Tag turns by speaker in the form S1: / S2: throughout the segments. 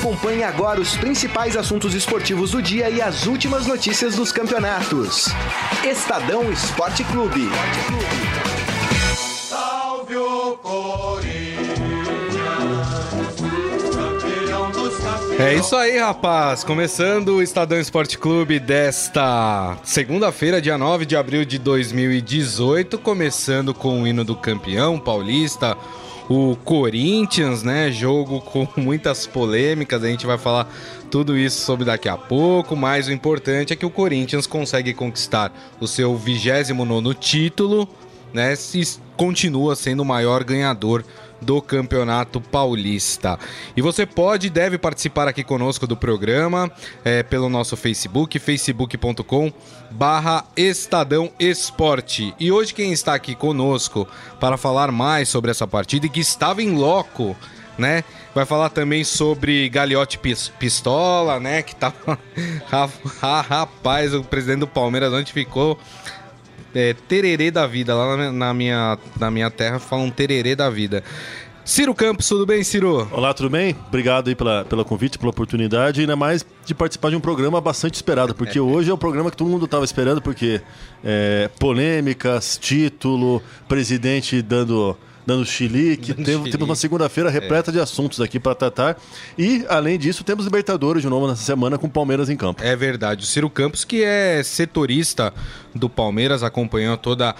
S1: Acompanhe agora os principais assuntos esportivos do dia e as últimas notícias dos campeonatos. Estadão Esporte Clube. Salve o
S2: É isso aí, rapaz. Começando o Estadão Esporte Clube desta segunda-feira, dia 9 de abril de 2018. Começando com o hino do campeão paulista, o Corinthians, né? Jogo com muitas polêmicas. A gente vai falar tudo isso sobre daqui a pouco. Mas o importante é que o Corinthians consegue conquistar o seu 29 título, né? Se continua sendo o maior ganhador do Campeonato Paulista. E você pode e deve participar aqui conosco do programa é, pelo nosso Facebook, facebook.com barra Estadão Esporte. E hoje quem está aqui conosco para falar mais sobre essa partida e que estava em loco, né? Vai falar também sobre Gagliotti Pistola, né? Que tava... Rapaz, o presidente do Palmeiras onde ficou é, tererê da vida. Lá na minha, na minha terra falam tererê da vida. Ciro Campos, tudo bem, Ciro?
S3: Olá, tudo bem? Obrigado aí pela, pela convite, pela oportunidade, ainda mais de participar de um programa bastante esperado, porque hoje é o programa que todo mundo estava esperando, porque é, polêmicas, título, presidente dando dando chilique. Temos, temos uma segunda-feira repleta é. de assuntos aqui para tratar. E, além disso, temos Libertadores de novo nessa semana com Palmeiras em campo.
S2: É verdade. O Ciro Campos, que é setorista do Palmeiras, acompanhou toda a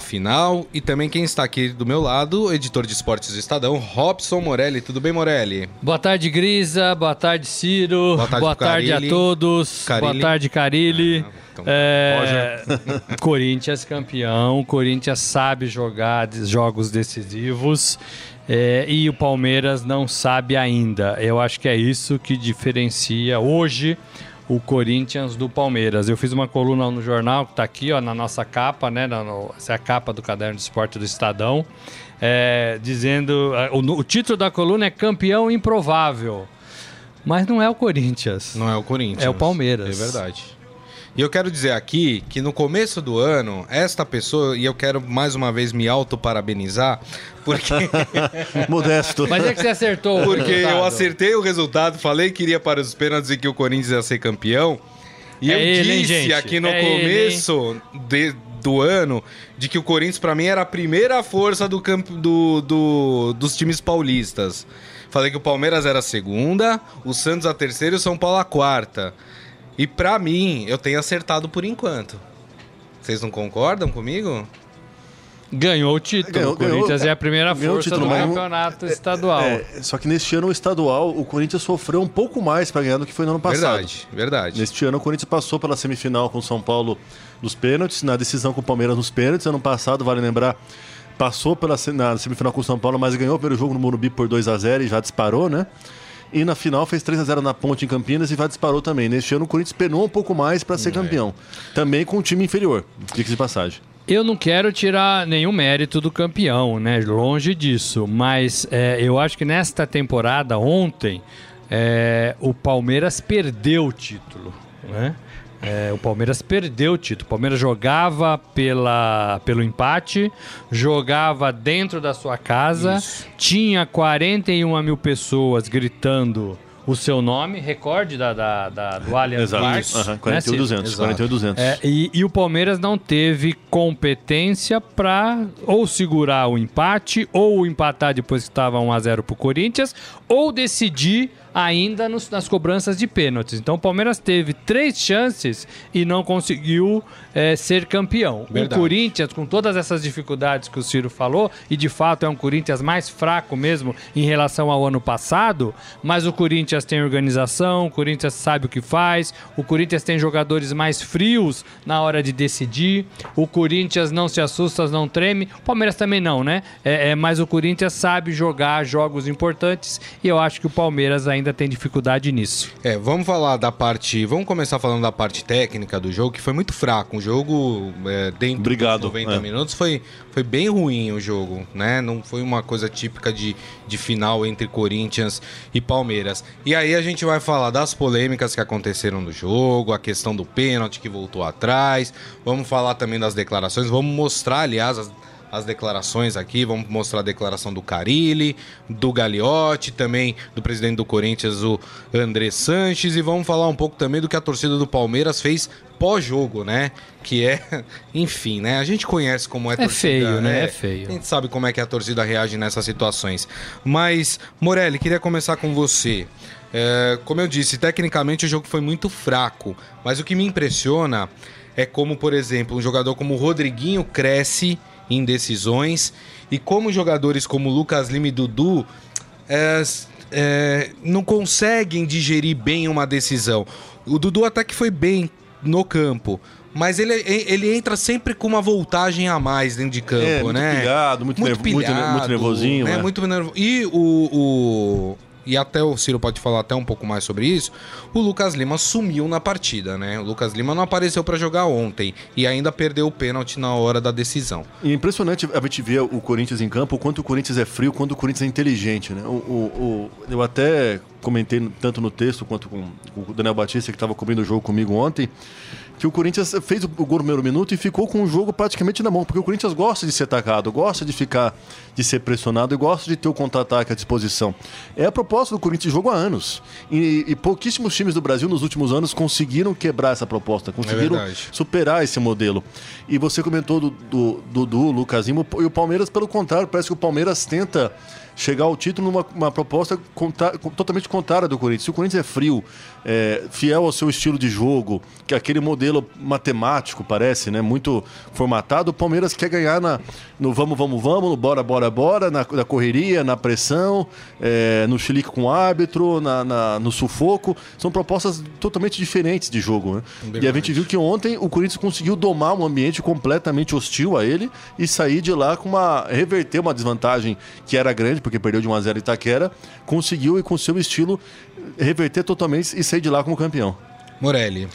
S2: final. E também quem está aqui do meu lado, editor de esportes do Estadão, Robson Morelli. Tudo bem, Morelli?
S4: Boa tarde, Grisa. Boa tarde, Ciro. Boa tarde, Boa tarde a todos. Carilli. Boa tarde, Carilli. Ah. Então, é, Corinthians campeão, Corinthians sabe jogar jogos decisivos é, e o Palmeiras não sabe ainda. Eu acho que é isso que diferencia hoje o Corinthians do Palmeiras. Eu fiz uma coluna no jornal que está aqui, ó, na nossa capa, né? No, essa é a capa do caderno de esporte do Estadão, é, dizendo o, o título da coluna é campeão improvável. Mas não é o Corinthians.
S2: Não é o Corinthians.
S4: É o Palmeiras.
S2: É verdade. E eu quero dizer aqui que no começo do ano, esta pessoa, e eu quero mais uma vez me auto-parabenizar, porque.
S3: Modesto.
S4: Mas é que você acertou.
S2: Porque eu acertei o resultado, falei que iria para os pênaltis e que o Corinthians ia ser campeão. E é eu ele, disse hein, aqui no é começo ele, de, do ano de que o Corinthians, para mim, era a primeira força do campo do, do, dos times paulistas. Falei que o Palmeiras era a segunda, o Santos a terceira e o São Paulo a quarta. E para mim, eu tenho acertado por enquanto. Vocês não concordam comigo?
S4: Ganhou o título. Ganhou, o Corinthians ganhou, é a primeira força título, do campeonato é, estadual. É,
S3: só que neste ano o estadual, o Corinthians sofreu um pouco mais para ganhar do que foi no ano passado.
S2: Verdade, verdade.
S3: Neste ano o Corinthians passou pela semifinal com o São Paulo nos pênaltis, na decisão com o Palmeiras nos pênaltis. Ano passado, vale lembrar, passou pela na semifinal com o São Paulo, mas ganhou o primeiro jogo no Morumbi por 2 a 0 e já disparou, né? E na final fez 3 a 0 na Ponte em Campinas e vai disparou também. Neste ano o Corinthians penou um pouco mais para ser é. campeão. Também com um time inferior, diga de passagem.
S4: Eu não quero tirar nenhum mérito do campeão, né? Longe disso. Mas é, eu acho que nesta temporada, ontem, é, o Palmeiras perdeu o título. Né? É, o Palmeiras perdeu o título. O Palmeiras jogava pela, pelo empate, jogava dentro da sua casa, Isso. tinha 41 mil pessoas gritando o seu nome, recorde da, da, da do Allianz Parque.
S3: Uhum, 41,200. Né, 41,
S4: é, e, e o Palmeiras não teve competência para ou segurar o empate, ou empatar depois que estava 1x0 para o Corinthians, ou decidir ainda nos, nas cobranças de pênaltis. Então o Palmeiras teve três chances e não conseguiu é, ser campeão. Verdade. O Corinthians, com todas essas dificuldades que o Ciro falou, e de fato é um Corinthians mais fraco mesmo em relação ao ano passado, mas o Corinthians tem organização, o Corinthians sabe o que faz, o Corinthians tem jogadores mais frios na hora de decidir, o Corinthians não se assusta, não treme, o Palmeiras também não, né? É, é, mas o Corinthians sabe jogar jogos importantes e eu acho que o Palmeiras ainda ainda tem dificuldade nisso.
S2: É, vamos falar da parte. Vamos começar falando da parte técnica do jogo, que foi muito fraco. Um jogo é, dentro
S3: Obrigado,
S2: dos 90 é. minutos foi, foi bem ruim o jogo, né? Não foi uma coisa típica de, de final entre Corinthians e Palmeiras. E aí a gente vai falar das polêmicas que aconteceram no jogo, a questão do pênalti que voltou atrás. Vamos falar também das declarações. Vamos mostrar, aliás, as as declarações aqui, vamos mostrar a declaração do Carilli, do Gagliotti, também do presidente do Corinthians, o André Sanches, e vamos falar um pouco também do que a torcida do Palmeiras fez pós-jogo, né? Que é, enfim, né? A gente conhece como é,
S4: É
S2: torcida,
S4: feio, né? É feio.
S2: A gente sabe como é que a torcida reage nessas situações. Mas, Morelli, queria começar com você. É, como eu disse, tecnicamente o jogo foi muito fraco, mas o que me impressiona é como, por exemplo, um jogador como o Rodriguinho cresce em decisões e como jogadores como Lucas Lima e Dudu é, é, não conseguem digerir bem uma decisão. O Dudu até que foi bem no campo, mas ele, ele entra sempre com uma voltagem a mais dentro de campo,
S3: É, muito
S2: né?
S3: pilhado, muito nervo- muito ne- muito nervosinho,
S2: né?
S3: é.
S2: Muito nervo... E o, o- E até o Ciro pode falar até um pouco mais sobre isso. O Lucas Lima sumiu na partida, né? O Lucas Lima não apareceu para jogar ontem e ainda perdeu o pênalti na hora da decisão.
S3: E é impressionante a gente ver o Corinthians em campo, o quanto o Corinthians é frio, o quanto o Corinthians é inteligente, né? O, o- o- eu até comentei tanto no texto quanto com o Daniel Batista, que estava cobrindo o jogo comigo ontem, que o Corinthians fez o gol no primeiro minuto e ficou com o jogo praticamente na mão, porque o Corinthians gosta de ser atacado, gosta de ficar, de ser pressionado e gosta de ter o contra-ataque à disposição. É a proposta do Corinthians de jogo há anos. E, e pouquíssimos times do Brasil nos últimos anos conseguiram quebrar essa proposta, conseguiram
S2: verdade.
S3: superar esse modelo. E você comentou do do- Dudu, Lucasinho, e o Palmeiras, pelo contrário, parece que o Palmeiras tenta chegar ao título numa uma proposta contra- totalmente contrária do Corinthians. Se o Corinthians é frio, é, fiel ao seu estilo de jogo, que é aquele modelo matemático, parece, né? Muito formatado, o Palmeiras quer ganhar na, no vamos, vamos, vamos, no bora, bora, bora, na, na correria, na pressão, é, no chilique com o árbitro, na, na- no sufoco. São propostas totalmente diferentes de jogo, né? E a gente viu que ontem o Corinthians conseguiu domar um ambiente completamente hostil a ele e sair de lá com uma. reverter uma desvantagem que era grande, porque perdeu de 1 a 0 Itaquera, conseguiu e com seu estilo reverter totalmente e sair de lá como campeão.
S2: Morelli.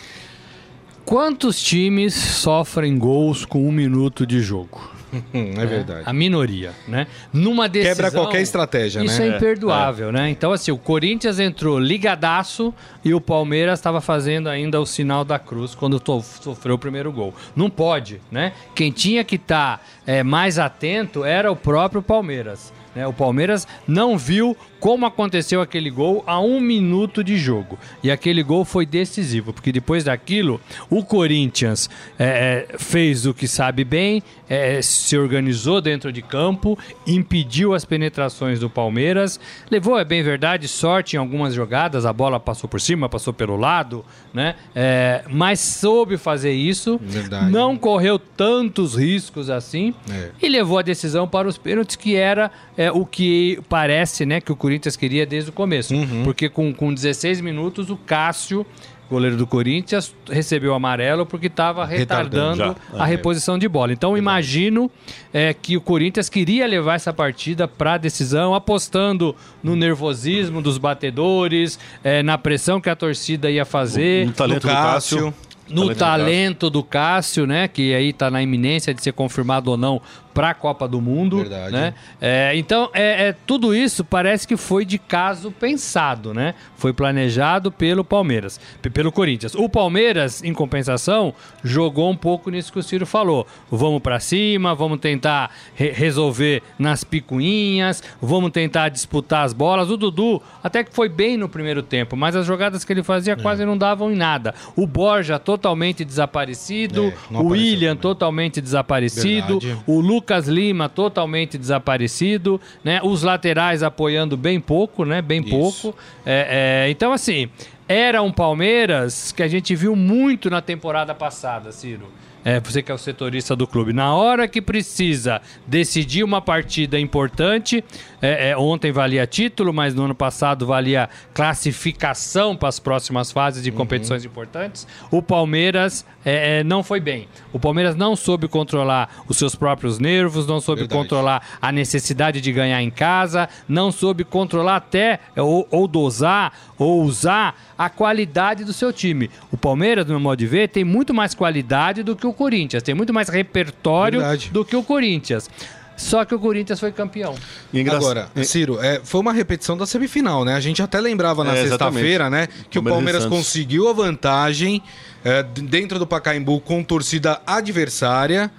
S4: Quantos times sofrem gols com um minuto de jogo?
S2: É verdade.
S4: A minoria, né? Numa decisão...
S2: Quebra qualquer estratégia,
S4: Isso
S2: né?
S4: é imperdoável, né? Então, assim, o Corinthians entrou ligadaço e o Palmeiras estava fazendo ainda o sinal da cruz quando sofreu o primeiro gol. Não pode, né? Quem tinha que estar mais atento era o próprio Palmeiras. Né? O Palmeiras não viu como aconteceu aquele gol a um minuto de jogo. E aquele gol foi decisivo, porque depois daquilo, o Corinthians é, é, fez o que sabe bem, é, se organizou dentro de campo, impediu as penetrações do Palmeiras, levou, é bem verdade, sorte em algumas jogadas, a bola passou por cima, passou pelo lado, né? É, mas soube fazer isso,
S2: Verdade.
S4: não correu tantos riscos assim
S2: É.
S4: e levou a decisão para os pênaltis, que era é, o que parece né, que o Corinthians queria desde o começo.
S2: Uhum.
S4: Porque com, com 16 minutos, o Cássio, goleiro do Corinthians, recebeu o amarelo porque estava
S2: Retardando
S4: retardando a
S3: É.
S4: reposição de bola. Então, imagino é, que o Corinthians queria levar essa partida para a decisão, apostando no nervosismo dos batedores, é, na pressão que a torcida ia fazer.
S3: No talento
S2: no
S3: do Cássio.
S2: Cássio.
S4: No
S3: Talento do
S4: talento do Cássio, né? Que aí tá na iminência de ser confirmado ou não para a Copa do Mundo.
S2: Verdade.
S4: Né? É, então, é, é, tudo isso parece que foi de caso pensado, né? Foi planejado pelo Palmeiras, pelo Corinthians. O Palmeiras, em compensação, jogou um pouco nisso que o Ciro falou. Vamos para cima, vamos tentar re- resolver nas picuinhas, vamos tentar disputar as bolas. O Dudu até que foi bem no primeiro tempo, mas as jogadas que ele fazia quase não davam em nada. O Borja totalmente desaparecido,
S2: É,
S4: o William
S2: também.
S4: totalmente desaparecido,
S2: Verdade.
S4: o Lucas Lima totalmente desaparecido, né? Os laterais apoiando bem pouco, né? Bem
S2: Isso.
S4: pouco. É, é, então, assim, era um Palmeiras que a gente viu muito na temporada passada, Ciro. É, você que é o setorista do clube. Na hora que precisa decidir uma partida importante, é, é, ontem valia título, mas no ano passado valia classificação para as próximas fases de competições importantes. O Palmeiras é, é, não foi bem. O Palmeiras não soube controlar os seus próprios nervos, não soube
S2: Verdade.
S4: controlar a necessidade de ganhar em casa, não soube controlar até ou, ou dosar ou usar a qualidade do seu time. O Palmeiras, no meu modo de ver, tem muito mais qualidade do que o Corinthians, tem muito mais repertório
S2: Verdade.
S4: do que o Corinthians. Só que o Corinthians foi campeão.
S3: E engra-
S2: Agora, Ciro, é, foi uma repetição da semifinal, né? A gente até lembrava na
S3: É,
S2: sexta-feira, né? Que o
S3: Palmeiras
S2: conseguiu a vantagem é, dentro do Pacaembu com torcida adversária.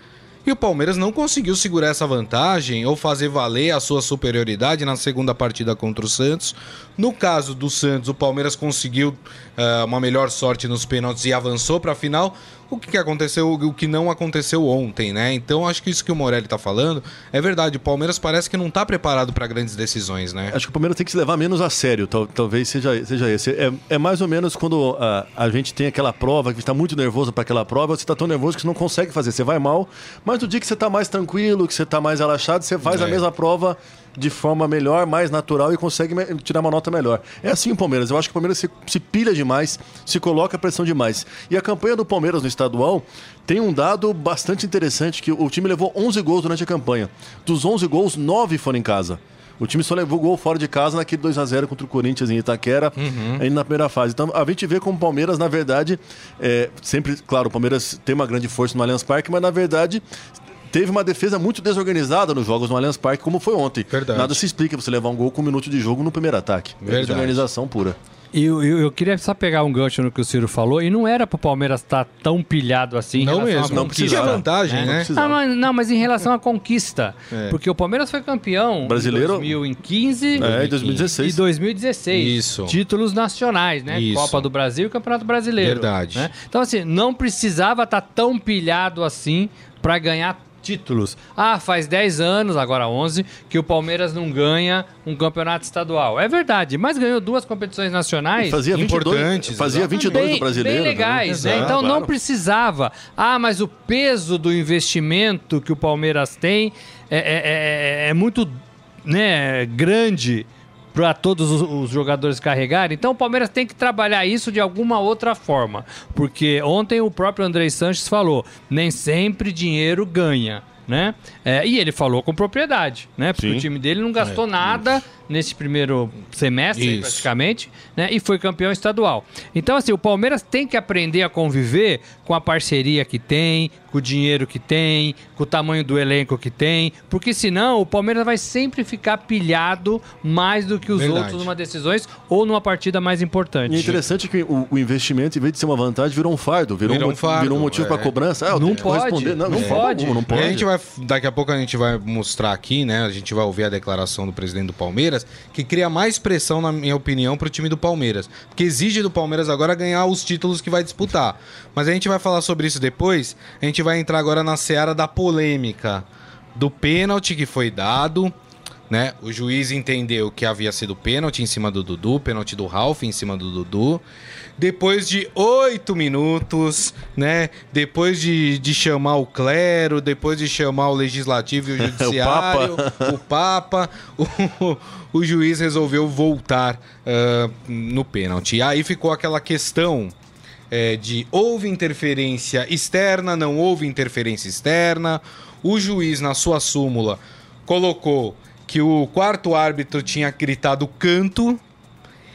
S2: E E o Palmeiras não conseguiu segurar essa vantagem ou fazer valer a sua superioridade na segunda partida contra o Santos. No caso do Santos, o Palmeiras conseguiu uh, uma melhor sorte nos pênaltis e avançou para a final. O que aconteceu, o que não aconteceu ontem, né? Então acho que isso que o Morelli tá falando é verdade. O Palmeiras parece que não tá preparado para grandes decisões, né?
S3: Acho que o Palmeiras tem que se levar menos a sério, tal, talvez seja, seja esse. É, é mais ou menos quando a, a gente tem aquela prova, que está muito nervoso para aquela prova, você está tão nervoso que você não consegue fazer. Você vai mal, mas no dia que você está mais tranquilo, que você está mais relaxado, você faz é. a mesma prova de forma melhor, mais natural e consegue tirar uma nota melhor. É assim o Palmeiras. Eu acho que o Palmeiras se, se pilha demais, se coloca pressão demais. E a campanha do Palmeiras no estadual tem um dado bastante interessante que o time levou 11 gols durante a campanha. Dos 11 gols, 9 foram em casa. O time só levou gol fora de casa naquele 2 a 0 contra o Corinthians em Itaquera, uhum. ainda na primeira fase. Então a gente vê como o Palmeiras, na verdade, é, sempre, claro, o Palmeiras tem uma grande força no Allianz Parque, mas na verdade teve uma defesa muito desorganizada nos jogos no Allianz Parque, como foi ontem. Verdade. Nada se explica você levar um gol com um minuto de jogo no primeiro ataque. É Verdade. Desorganização pura.
S4: E eu, eu, eu, queria só pegar um gancho no que o Ciro falou, e não era pro Palmeiras estar tá tão pilhado assim.
S2: Não mesmo, não precisa vantagem, é, né?
S4: Não, ah, mas, não, mas em relação à conquista. É. Porque o Palmeiras foi campeão
S3: brasileiro
S4: em 2015
S3: é, e 2016.
S4: E 2016. Isso. Títulos nacionais, né? Isso. Copa do Brasil e Campeonato Brasileiro.
S2: Verdade.
S4: Né? Então, assim, não precisava estar tá tão pilhado assim para ganhar títulos. Ah, faz 10 anos, agora 11, que o Palmeiras não ganha um campeonato estadual. É verdade, mas ganhou duas competições nacionais e
S3: fazia importantes. fazia 22 bem, do brasileiro.
S4: Bem legais, né? né? Então claro. não precisava. Ah, mas o peso do investimento que o Palmeiras tem é, é, é, é muito né, grande para todos os, os, jogadores carregarem. Então o Palmeiras tem que trabalhar isso de alguma outra forma. Porque ontem o próprio André Sanches falou: nem sempre dinheiro ganha. Né? É, e ele falou com propriedade, né? Porque Sim. o time dele não gastou é, nada. Isso nesse primeiro semestre, Isso. praticamente, né? E foi campeão estadual. Então, assim, o Palmeiras tem que aprender a conviver com a parceria que tem, com o dinheiro que tem, com o tamanho do elenco que tem, porque senão o Palmeiras vai sempre ficar pilhado mais do que os Verdade. outros numa decisões ou numa partida mais importante.
S3: E é interessante que o, o, investimento, em vez de ser uma vantagem, virou um fardo, virou, virou um, um, fardo, virou um motivo é. para cobrança.
S4: Ah, não, pode,
S3: não, não, pode, não, não pode.
S2: a gente vai, daqui a pouco a gente vai mostrar aqui, né? A gente vai ouvir a declaração do presidente do Palmeiras Palmeiras, que cria mais pressão, na minha opinião, para o time do Palmeiras. Porque exige do Palmeiras agora ganhar os títulos que vai disputar. Mas a gente vai falar sobre isso depois. A gente vai entrar agora na seara da polêmica do pênalti que foi dado. Né? O juiz entendeu que havia sido pênalti em cima do Dudu, pênalti do Ralf em cima do Dudu. Depois de oito minutos, né? Depois de, de chamar o clero, depois de chamar o legislativo e o judiciário, o Papa, o, Papa, o, o, juiz resolveu voltar uh, no pênalti. E aí ficou aquela questão é, de houve interferência externa, não houve interferência externa. O juiz, na sua súmula, colocou que o quarto árbitro tinha gritado canto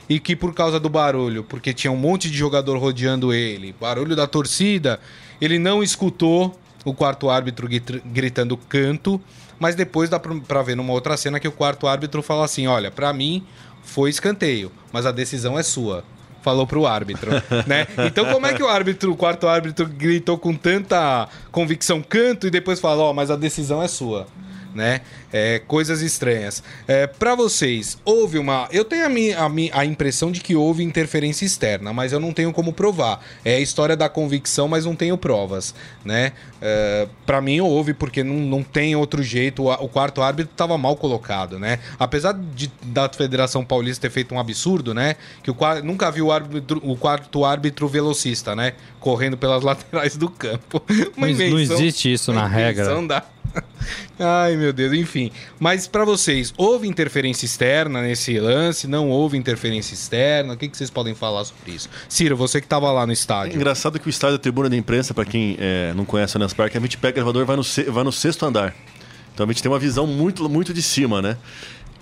S2: e que por causa do barulho, porque tinha um monte de jogador rodeando ele, barulho da torcida, ele não escutou o quarto árbitro gritando canto, mas depois dá pra ver numa outra cena que o quarto árbitro fala assim: olha, para mim foi escanteio, mas a decisão é sua. Falou pro árbitro, né? Então, como é que o árbitro, o quarto árbitro, gritou com tanta convicção canto e depois falou, ó, oh, mas a decisão é sua? Né? É, coisas estranhas. É, para vocês, houve uma. Eu tenho a, minha, a, minha, a impressão de que houve interferência externa, mas eu não tenho como provar. É a história da convicção, mas não tenho provas, né? É, para mim houve, porque não, não tem outro jeito. O, o quarto árbitro estava mal colocado, né? Apesar de, da Federação Paulista ter feito um absurdo, né? Que o nunca vi o, árbitro, o quarto árbitro velocista, né? Correndo pelas laterais do campo.
S4: Uma não, não existe isso na regra.
S2: Da Ai, meu Deus, enfim. Mas para vocês, houve interferência externa nesse lance? Não houve interferência externa? O que, que vocês podem falar sobre isso? Ciro, você que estava lá no estádio.
S3: É engraçado que o estádio é tribuna de imprensa, para quem é, não conhece o Allianz Parque, a gente pega o elevador e vai no, vai no sexto andar. Então a gente tem uma visão muito, muito de cima, né?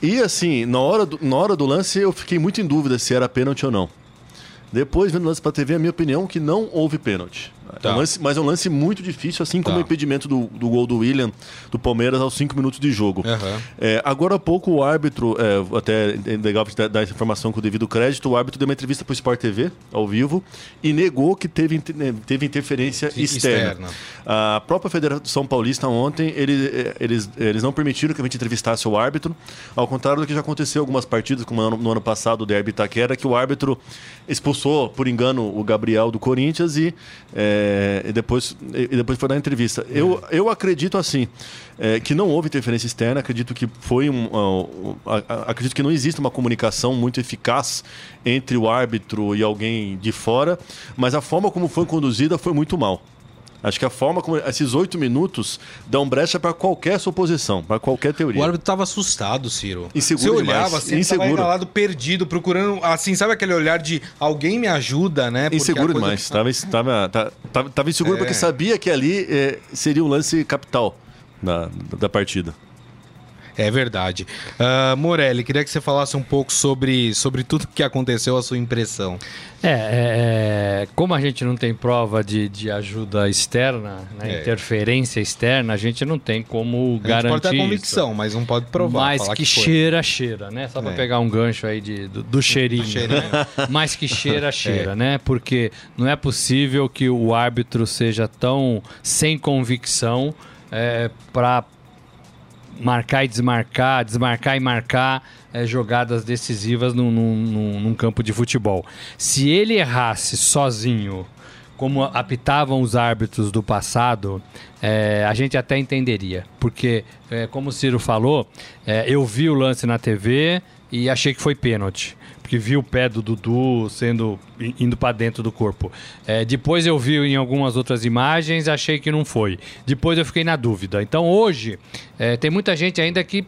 S3: E assim, na hora, do, na hora do lance eu fiquei muito em dúvida se era pênalti ou não. Depois, vendo o lance pra TV, a minha opinião é que não houve pênalti. É um lance, mas é um lance muito difícil, assim como
S2: Tá.
S3: o impedimento do, do gol do William, do Palmeiras, aos 5 minutos de jogo.
S2: Aham.
S3: É, agora há pouco o árbitro, é, até é legal dar- dar essa informação com o devido crédito, o árbitro deu uma entrevista para o Sport TV, ao vivo, e negou que teve, né, teve interferência
S2: Sim,
S3: externa.
S2: externa.
S3: A própria Federação Paulista ontem, ele- eh, eles, eles não permitiram que a gente entrevistasse o árbitro, ao contrário do que já aconteceu em algumas partidas, como no ano, no ano passado o Derby Itaquera, que o árbitro expulsou, por engano, o Gabriel do Corinthians e, eh, e depois, e depois foi dar entrevista. Eu, eu acredito assim, eh, que não houve interferência externa, acredito que foi um. acredito que não existe uma comunicação muito eficaz entre o árbitro e alguém de fora, mas a forma como foi conduzida foi muito mal. Acho que a forma como esses oito minutos dão brecha para qualquer suposição, para qualquer teoria.
S2: O árbitro tava assustado, Ciro.
S3: Inseguro
S2: Você olhava
S3: demais.
S2: assim, ele
S3: Inseguro.
S2: engalado, perdido, procurando, assim, sabe aquele olhar de alguém me ajuda, né? Porque
S3: Inseguro demais. Tava, tava, tava, tava, tava inseguro
S2: É.
S3: porque sabia que ali eh, seria um lance capital da, da partida.
S2: É verdade. Ah, Morelli, queria que você falasse um pouco sobre, sobre tudo que aconteceu, a sua impressão.
S4: É, é, é, como a gente não tem prova de, de ajuda externa, né,
S2: É.
S4: interferência externa, a gente não tem como
S2: A gente
S4: garantir
S2: pode ter
S4: isso.
S2: convicção, mas não pode provar.
S4: Mas que,
S2: foi.
S4: cheira, cheira, né? Só pra
S2: É.
S4: pegar um gancho aí de, do, do cheirinho.
S2: cheirinho.
S4: né? Mas que cheira, cheira,
S2: É.
S4: né? Porque não é possível que o árbitro seja tão sem convicção é, para marcar e desmarcar, desmarcar e marcar é, jogadas decisivas num, num- num- campo de futebol. Se ele errasse sozinho, como apitavam os árbitros do passado, é, a gente até entenderia. Porque, é, como o Ciro falou, é, eu vi o lance na TV e achei que foi pênalti. Porque vi o pé do Dudu sendo indo para dentro do corpo. É, depois eu vi em algumas outras imagens, achei que não foi. Depois eu fiquei na dúvida. Então hoje é, tem muita gente ainda que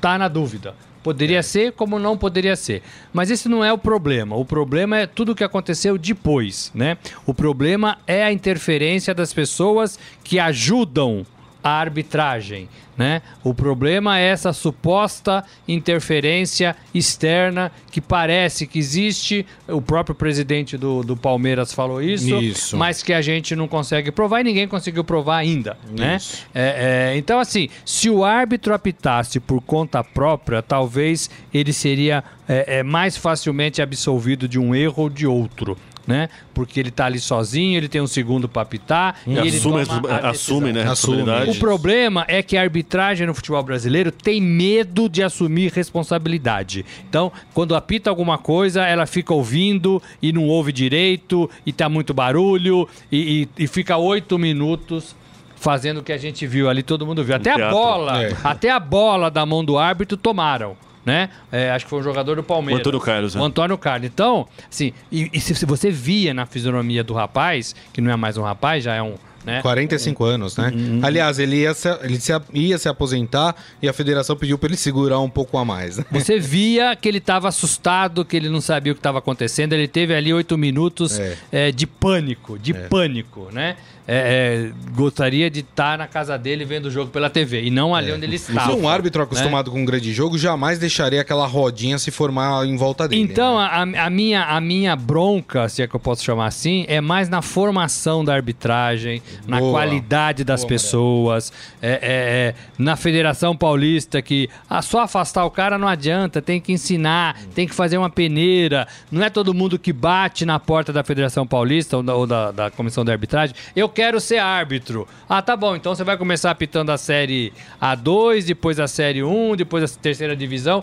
S4: tá na dúvida. Poderia ser, como não poderia ser. Mas esse não é o problema. O problema é tudo o que aconteceu depois, né? O problema é a interferência das pessoas que ajudam a arbitragem, né? O problema é essa suposta interferência externa que parece que existe. O próprio presidente do, do Palmeiras falou isso,
S2: Isso.
S4: mas que a gente não consegue provar e ninguém conseguiu provar ainda, né? É, é, então, assim, se o árbitro apitasse por conta própria, talvez ele seria é, é, mais facilmente absolvido de um erro ou de outro. Né? Porque ele tá ali sozinho, ele tem um segundo para apitar e, ele
S3: assume,
S4: toma
S3: a-
S4: a
S3: assume, né? a
S2: Assume.
S3: responsabilidade.
S4: o problema é que a arbitragem no futebol brasileiro tem medo de assumir responsabilidade. Então, quando apita alguma coisa, ela fica ouvindo e não ouve direito, e tá muito barulho, e, e- e fica oito minutos fazendo o que a gente viu ali, todo mundo viu. Até a bola,
S2: É.
S4: até a bola da mão do árbitro tomaram. Né? É, acho que foi um jogador do Palmeiras.
S3: O Antônio Carlos, né?
S4: O Antônio Carlos. Então, assim, e, e se, se você via na fisionomia do rapaz, que não é mais um rapaz, já é um. Né?
S2: 45 anos, né?
S4: Uhum.
S2: Aliás, ele, ia se, ele se- ia se aposentar e a federação pediu pra ele segurar um pouco a mais. né?
S4: Você via que ele estava assustado, que ele não sabia o que estava acontecendo. Ele teve ali oito minutos
S2: É.
S4: é, de pânico, de pânico, né? É, é, gostaria de estar na casa dele vendo o jogo pela TV e não ali onde ele estava.
S2: Se um árbitro
S4: né?
S2: acostumado com um grande jogo, jamais deixaria aquela rodinha se formar em volta dele.
S4: Então,
S2: né?
S4: a, a minha, a minha bronca, se é que eu posso chamar assim, é mais na formação da arbitragem, na
S2: Boa.
S4: qualidade das
S2: Boa,
S4: pessoas, é, é, é, na Federação Paulista, que ah, só afastar o cara não adianta, tem que ensinar, tem que fazer uma peneira. Não é todo mundo que bate na porta da Federação Paulista ou da, ou da, da Comissão de Arbitragem. Eu quero ser árbitro. Ah, tá bom, então você vai começar apitando a série A2, depois a série 1, depois a terceira divisão.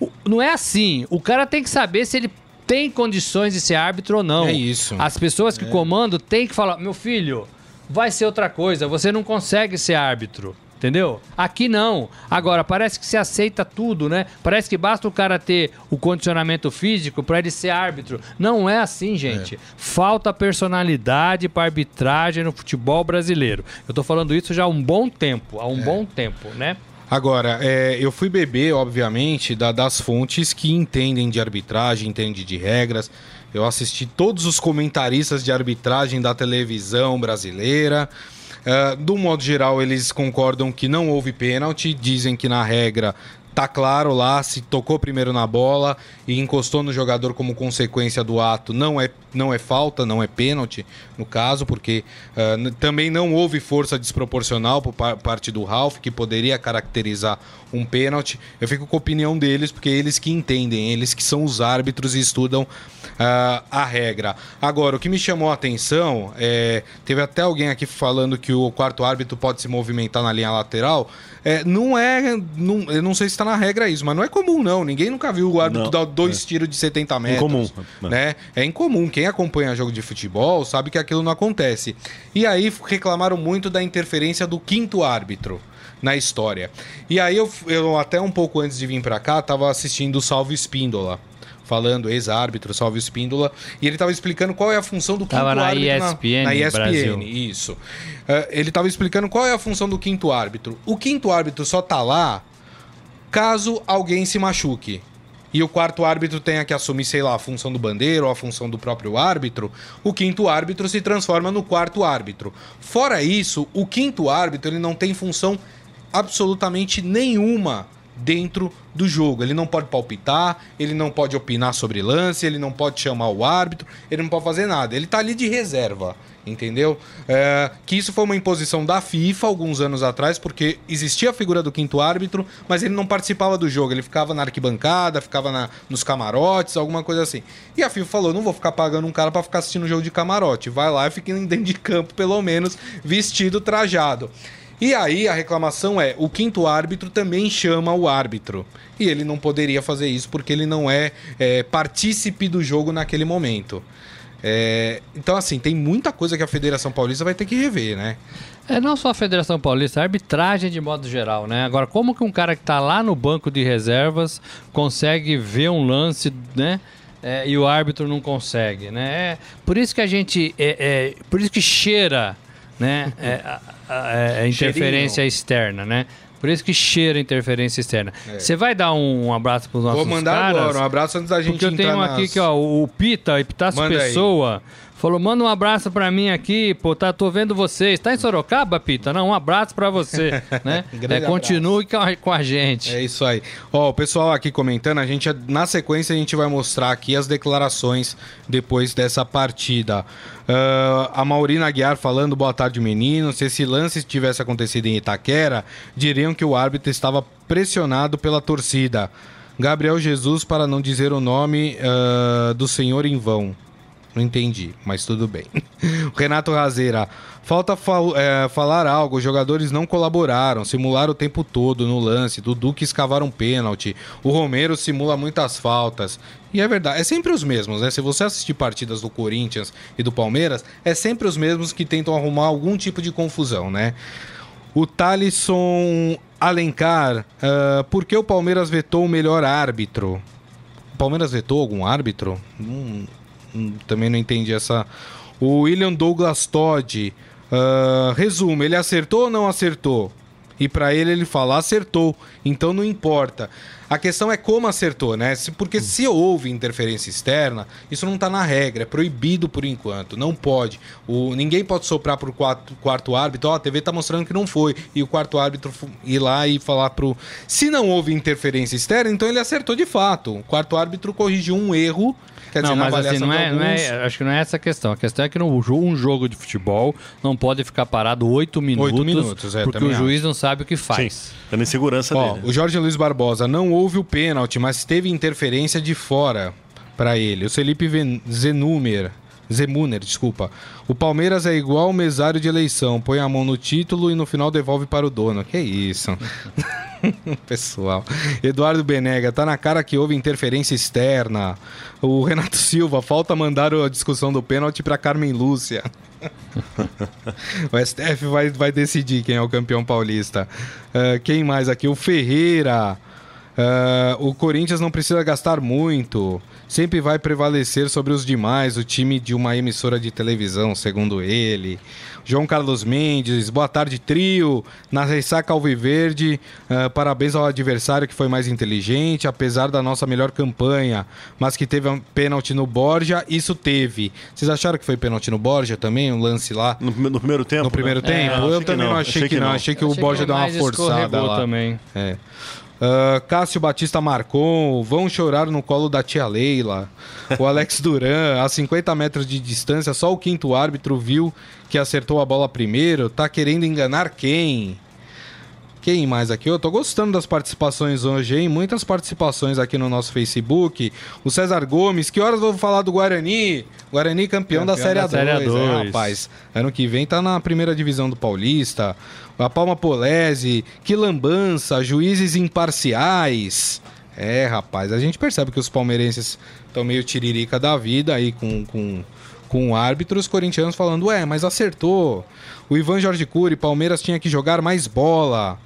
S4: O- Não é assim. O cara tem que saber se ele tem condições de ser árbitro ou não.
S2: É isso.
S4: As pessoas que comandam têm que falar: meu filho, vai ser outra coisa, você não consegue ser árbitro. Entendeu? Aqui não. Agora, parece que se aceita tudo, né? Parece que basta o cara ter o condicionamento físico para ele ser árbitro. Não é assim, gente. Falta personalidade para arbitragem no futebol brasileiro. Eu tô falando isso já há um bom tempo, há um bom tempo, né?
S2: Agora, é, eu fui beber, obviamente, da- das fontes que entendem de arbitragem, entendem de regras. Eu assisti todos os comentaristas de arbitragem da televisão brasileira. É, do modo geral, eles concordam que não houve pênalti, dizem que na regra tá claro lá, se tocou primeiro na bola e encostou no jogador como consequência do ato, não é, não é falta, não é pênalti, no caso, porque uh, também não houve força desproporcional por parte do Ralph, que poderia caracterizar um pênalti. Eu fico com a opinião deles, porque eles que entendem, eles que são os árbitros e estudam uh, a regra. Agora, o que me chamou a atenção, é, teve até alguém aqui falando que o quarto árbitro pode se movimentar na linha lateral. É, não é. Não, eu não sei se está na regra isso, mas não é comum, não. Ninguém nunca viu o árbitro não, dar dois é. tiros de 70 metros. Incomum. Né? É incomum. Quem acompanha jogo de futebol sabe que aquilo não acontece. E aí reclamaram muito da interferência do quinto árbitro na história. E aí eu, eu até um pouco antes de vir para cá, tava assistindo o Salve Espíndola falando, ex-árbitro, Salve Espíndola, e ele estava explicando qual é a função do quinto
S4: tava
S2: na
S4: árbitro ESPN,
S2: na, na ESPN.
S4: Brasil.
S2: Isso. Uh, ele estava explicando qual é a função do quinto árbitro. O quinto árbitro só tá lá caso alguém se machuque. E o quarto árbitro tenha que assumir, sei lá, a função do bandeiro ou a função do próprio árbitro, o quinto árbitro se transforma no quarto árbitro. Fora isso, o quinto árbitro ele não tem função absolutamente nenhuma dentro do jogo. Ele não pode palpitar, ele não pode opinar sobre lance, ele não pode chamar o árbitro, ele não pode fazer nada. Ele tá ali de reserva, entendeu? É, que isso foi uma imposição da FIFA alguns anos atrás, porque existia a figura do quinto árbitro, mas ele não participava do jogo. Ele ficava na arquibancada, ficava na, nos camarotes, alguma coisa assim. E a FIFA falou: não vou ficar pagando um cara para ficar assistindo o jogo de camarote. Vai lá e fique dentro de campo, pelo menos, vestido, trajado. E aí a reclamação é: o quinto árbitro também chama o árbitro. E ele não poderia fazer isso porque ele não é, é partícipe do jogo naquele momento. É, então, assim, tem muita coisa que a Federação Paulista vai ter que rever, né?
S4: É não só a Federação Paulista, a arbitragem de modo geral, né? Agora, como que um cara que está lá no banco de reservas consegue ver um lance, né? É, e o árbitro não consegue, né? É, por isso que a gente, é, é por isso que cheira, né? É, a, a interferência Cheirinho. externa, né? Por isso que cheira interferência externa. É. Você é. vai dar um abraço para os nossos
S2: Vou mandar
S4: caras?
S2: agora, um abraço antes da gente
S4: Porque eu tenho
S2: nas...
S4: aqui que ó, o Pita, Epitácio Pessoa... Aí Falou, manda um abraço pra mim aqui, pô, tá, tô vendo vocês. Tá em Sorocaba, Pita? Não, um abraço pra você, né? é, continue com a, com a, gente.
S2: É isso aí. Ó, o pessoal aqui comentando, a gente, na sequência, a gente vai mostrar aqui as declarações depois dessa partida. Uh, a Maurina Aguiar falando, boa tarde, menino. Se esse lance tivesse acontecido em Itaquera, diriam que o árbitro estava pressionado pela torcida. Gabriel Jesus, para não dizer o nome uh, do senhor em vão. Não entendi, mas tudo bem. Renato Razeira. Falta fal é, falar algo. Os jogadores não colaboraram, simularam o tempo todo no lance. Dudu que escavaram um pênalti. O Romero simula muitas faltas. E é verdade, é sempre os mesmos, né? Se você assistir partidas do Corinthians e do Palmeiras, é sempre os mesmos que tentam arrumar algum tipo de confusão, né? O Thalisson Alencar, uh, por que o Palmeiras vetou o melhor árbitro? O Palmeiras vetou algum árbitro? Hum, também não entendi essa. O William Douglas Todd. Uh, resumo, ele acertou ou não acertou? E para ele ele fala acertou, então não importa. A questão é como acertou, né? Porque se houve interferência externa, isso não está na regra, é proibido por enquanto, não pode. O, ninguém pode soprar para o quarto, quarto árbitro, ó, oh, a TV está mostrando que não foi, e o quarto árbitro ir lá e falar pro. Se não houve interferência externa, então ele acertou de fato. O quarto árbitro corrigiu um erro
S4: Quer não, dizer, mas assim, não é, alguns... não é, acho que não é essa a questão. A questão é que no, um jogo de futebol não pode ficar parado oito minutos, minutos é, porque o juiz acho. não sabe o que faz.
S3: Sim, é na insegurança Ó, dele.
S2: O Jorge Luiz Barbosa não houve o pênalti, mas teve interferência de fora para ele. O Felipe Zenumer Zemuner, desculpa. O Palmeiras é igual o mesário de eleição, põe a mão no título e no final devolve para o dono. Que isso? Pessoal. Eduardo Benega, tá na cara que houve interferência externa. O Renato Silva, falta mandar a discussão do pênalti para Carmen Lúcia. o STF vai, vai decidir quem é o campeão paulista. Uh, quem mais aqui? O Ferreira. Uh, o Corinthians não precisa gastar muito, sempre vai prevalecer sobre os demais, o time de uma emissora de televisão, segundo ele. João Carlos Mendes, boa tarde, trio. Na ressaca Alviverde, uh, parabéns ao adversário que foi mais inteligente, apesar da nossa melhor campanha, mas que teve um pênalti no Borja, isso teve. Vocês acharam que foi pênalti no Borja também, um lance lá?
S3: No, no primeiro tempo?
S2: No primeiro né? tempo? É, eu também não achei, que, não. Achei que, o Borja deu uma forçada lá.
S4: também.
S2: É. Uh, Cássio Batista Marcon, vão chorar no colo da tia Leila. O Alex Duran, a 50 metros de distância, só o quinto árbitro viu que acertou a bola primeiro. Tá querendo enganar quem? Quem mais aqui? Eu tô gostando das participações hoje, hein? Muitas participações aqui no nosso Facebook. O César Gomes, que horas vou falar do Guarani? Guarani campeão, campeão da Série da A2, série A2. É, rapaz. Ano que vem tá na primeira divisão do Paulista. A Palma Polese, que lambança, juízes imparciais. É, rapaz, a gente percebe que os palmeirenses estão meio tiririca da vida aí com, com, com árbitros corintianos falando, ué, mas acertou. O Ivan Jorge Cury, Palmeiras tinha que jogar mais bola.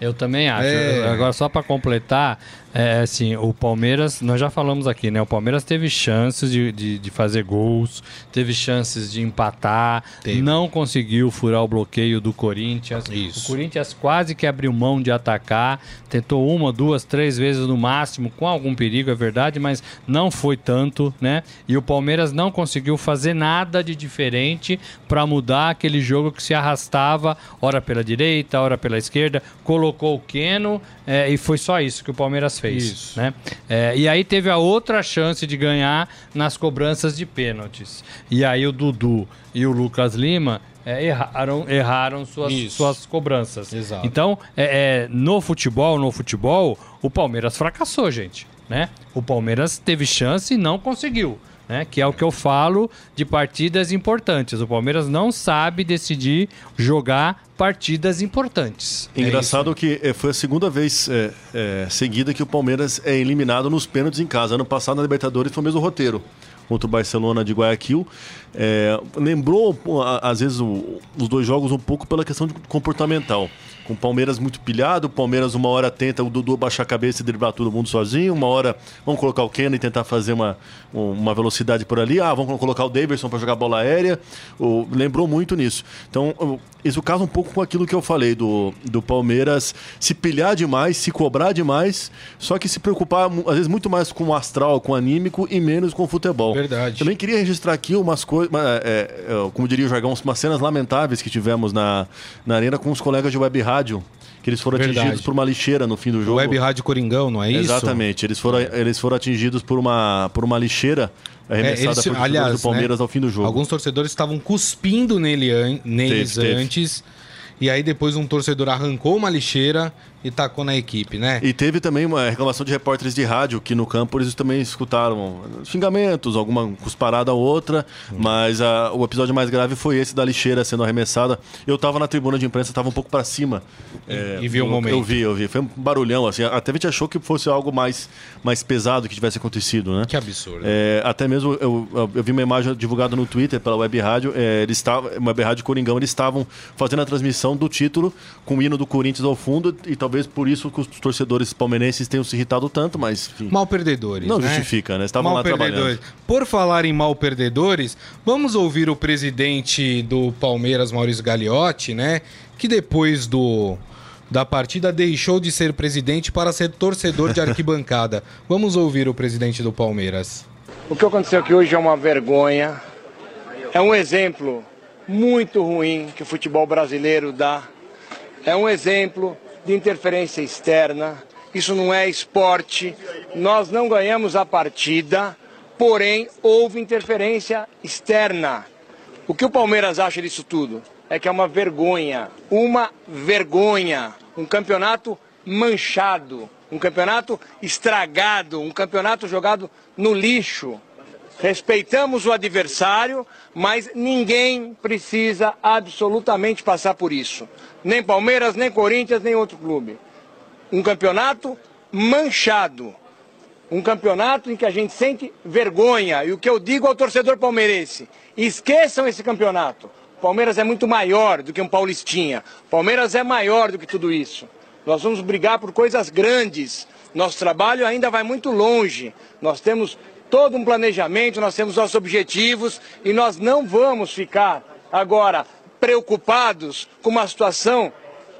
S4: Eu também acho. É. Agora, só para completar, é, assim, o Palmeiras, nós já falamos aqui, né? O Palmeiras teve chances de, de, de fazer gols, teve chances de empatar, teve. não conseguiu furar o bloqueio do Corinthians. Isso. O Corinthians quase que abriu mão de atacar, tentou uma, duas, três vezes no máximo, com algum perigo, é verdade, mas não foi tanto, né? E o Palmeiras não conseguiu fazer nada de diferente para mudar aquele jogo que se arrastava, ora pela direita, ora pela esquerda, colocou o Keno é, e foi só isso que o Palmeiras fez. Isso. Né? É, e aí teve a outra chance de ganhar nas cobranças de pênaltis. E aí o Dudu e o Lucas Lima é, erraram, erraram suas, suas cobranças. Exato. Então, é, é, no futebol, no futebol, o Palmeiras fracassou, gente. Né? O Palmeiras teve chance e não conseguiu né? Que é o que eu falo de partidas importantes. O Palmeiras não sabe decidir jogar partidas importantes.
S3: É Engraçado é que eh, foi a segunda vez é, é, seguida que o Palmeiras é eliminado nos pênaltis em casa. Ano passado na Libertadores foi o mesmo roteiro contra o Barcelona de Guayaquil. Lembrou, às vezes, o, os dois jogos um pouco pela questão de comportamental com o Palmeiras muito pilhado. O Palmeiras, uma hora tenta o Dudu baixar a cabeça e driblar todo mundo sozinho. Uma hora vamos colocar o Keno e tentar fazer uma, uma velocidade por ali. Ah, vamos colocar o Davidson para jogar bola aérea. O, lembrou muito nisso. Então, isso casa um pouco com aquilo que eu falei do, do Palmeiras se pilhar demais, se cobrar demais, só que se preocupar, às vezes, muito mais com o astral, com o anímico e menos com o futebol.
S2: Verdade.
S3: Também queria registrar aqui umas coisas, é, é, como diria o jargão, umas cenas lamentáveis que tivemos na, na arena com os colegas de web rádio rádio, que eles foram Verdade. atingidos por uma lixeira no fim do jogo.
S2: Web Rádio Coringão, não é isso?
S3: Exatamente. Eles foram, eles foram atingidos por uma, por uma lixeira arremessada é, eles, por aliás, do Palmeiras né, ao fim do jogo.
S2: Alguns torcedores estavam cuspindo nele, neles teve, antes. Teve. E aí depois um torcedor arrancou uma lixeira e tacou na equipe, né?
S3: E teve também uma reclamação de repórteres de rádio que no campo eles também escutaram xingamentos, alguma cusparada ou outra, hum. mas a, o episódio mais grave foi esse da lixeira sendo arremessada. Eu tava na tribuna de imprensa, tava um pouco para cima.
S2: E, é, e viu o momento.
S3: Eu vi, eu vi. Foi um barulhão, assim. Até a gente achou que fosse algo mais, mais pesado que tivesse acontecido, né?
S2: Que absurdo.
S3: É, até mesmo eu, eu, eu, vi uma imagem divulgada no Twitter pela Web Rádio, é, eles estavam, Web Rádio Coringão, eles estavam fazendo a transmissão do título com o hino do Corinthians ao fundo e talvez talvez por isso que os torcedores palmeirenses tenham se irritado tanto, mas.
S2: Enfim, mal perdedores.
S3: Não né? justifica, né? Estavam mal lá perdedores. trabalhando.
S2: Por falar em mal perdedores, vamos ouvir o presidente do Palmeiras, Maurício Gagliotti, né? Que depois do da partida deixou de ser presidente para ser torcedor de arquibancada. Vamos ouvir o presidente do Palmeiras.
S5: O que aconteceu aqui hoje é uma vergonha. É um exemplo muito ruim que o futebol brasileiro dá. É um exemplo de interferência externa. Isso não é esporte. Nós não ganhamos a partida, porém houve interferência externa. O que o Palmeiras acha disso tudo? É que é uma vergonha, uma vergonha, um campeonato manchado, um campeonato estragado, um campeonato jogado no lixo. Respeitamos o adversário, mas ninguém precisa absolutamente passar por isso. Nem Palmeiras, nem Corinthians, nem outro clube. Um campeonato manchado. Um campeonato em que a gente sente vergonha. E o que eu digo ao torcedor palmeirense: esqueçam esse campeonato. Palmeiras é muito maior do que um Paulistinha. Palmeiras é maior do que tudo isso. Nós vamos brigar por coisas grandes. Nosso trabalho ainda vai muito longe. Nós temos todo um planejamento, nós temos nossos objetivos e nós não vamos ficar agora preocupados com uma situação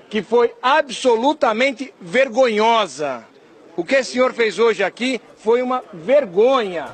S5: que foi absolutamente vergonhosa. O que esse senhor fez hoje aqui foi uma vergonha.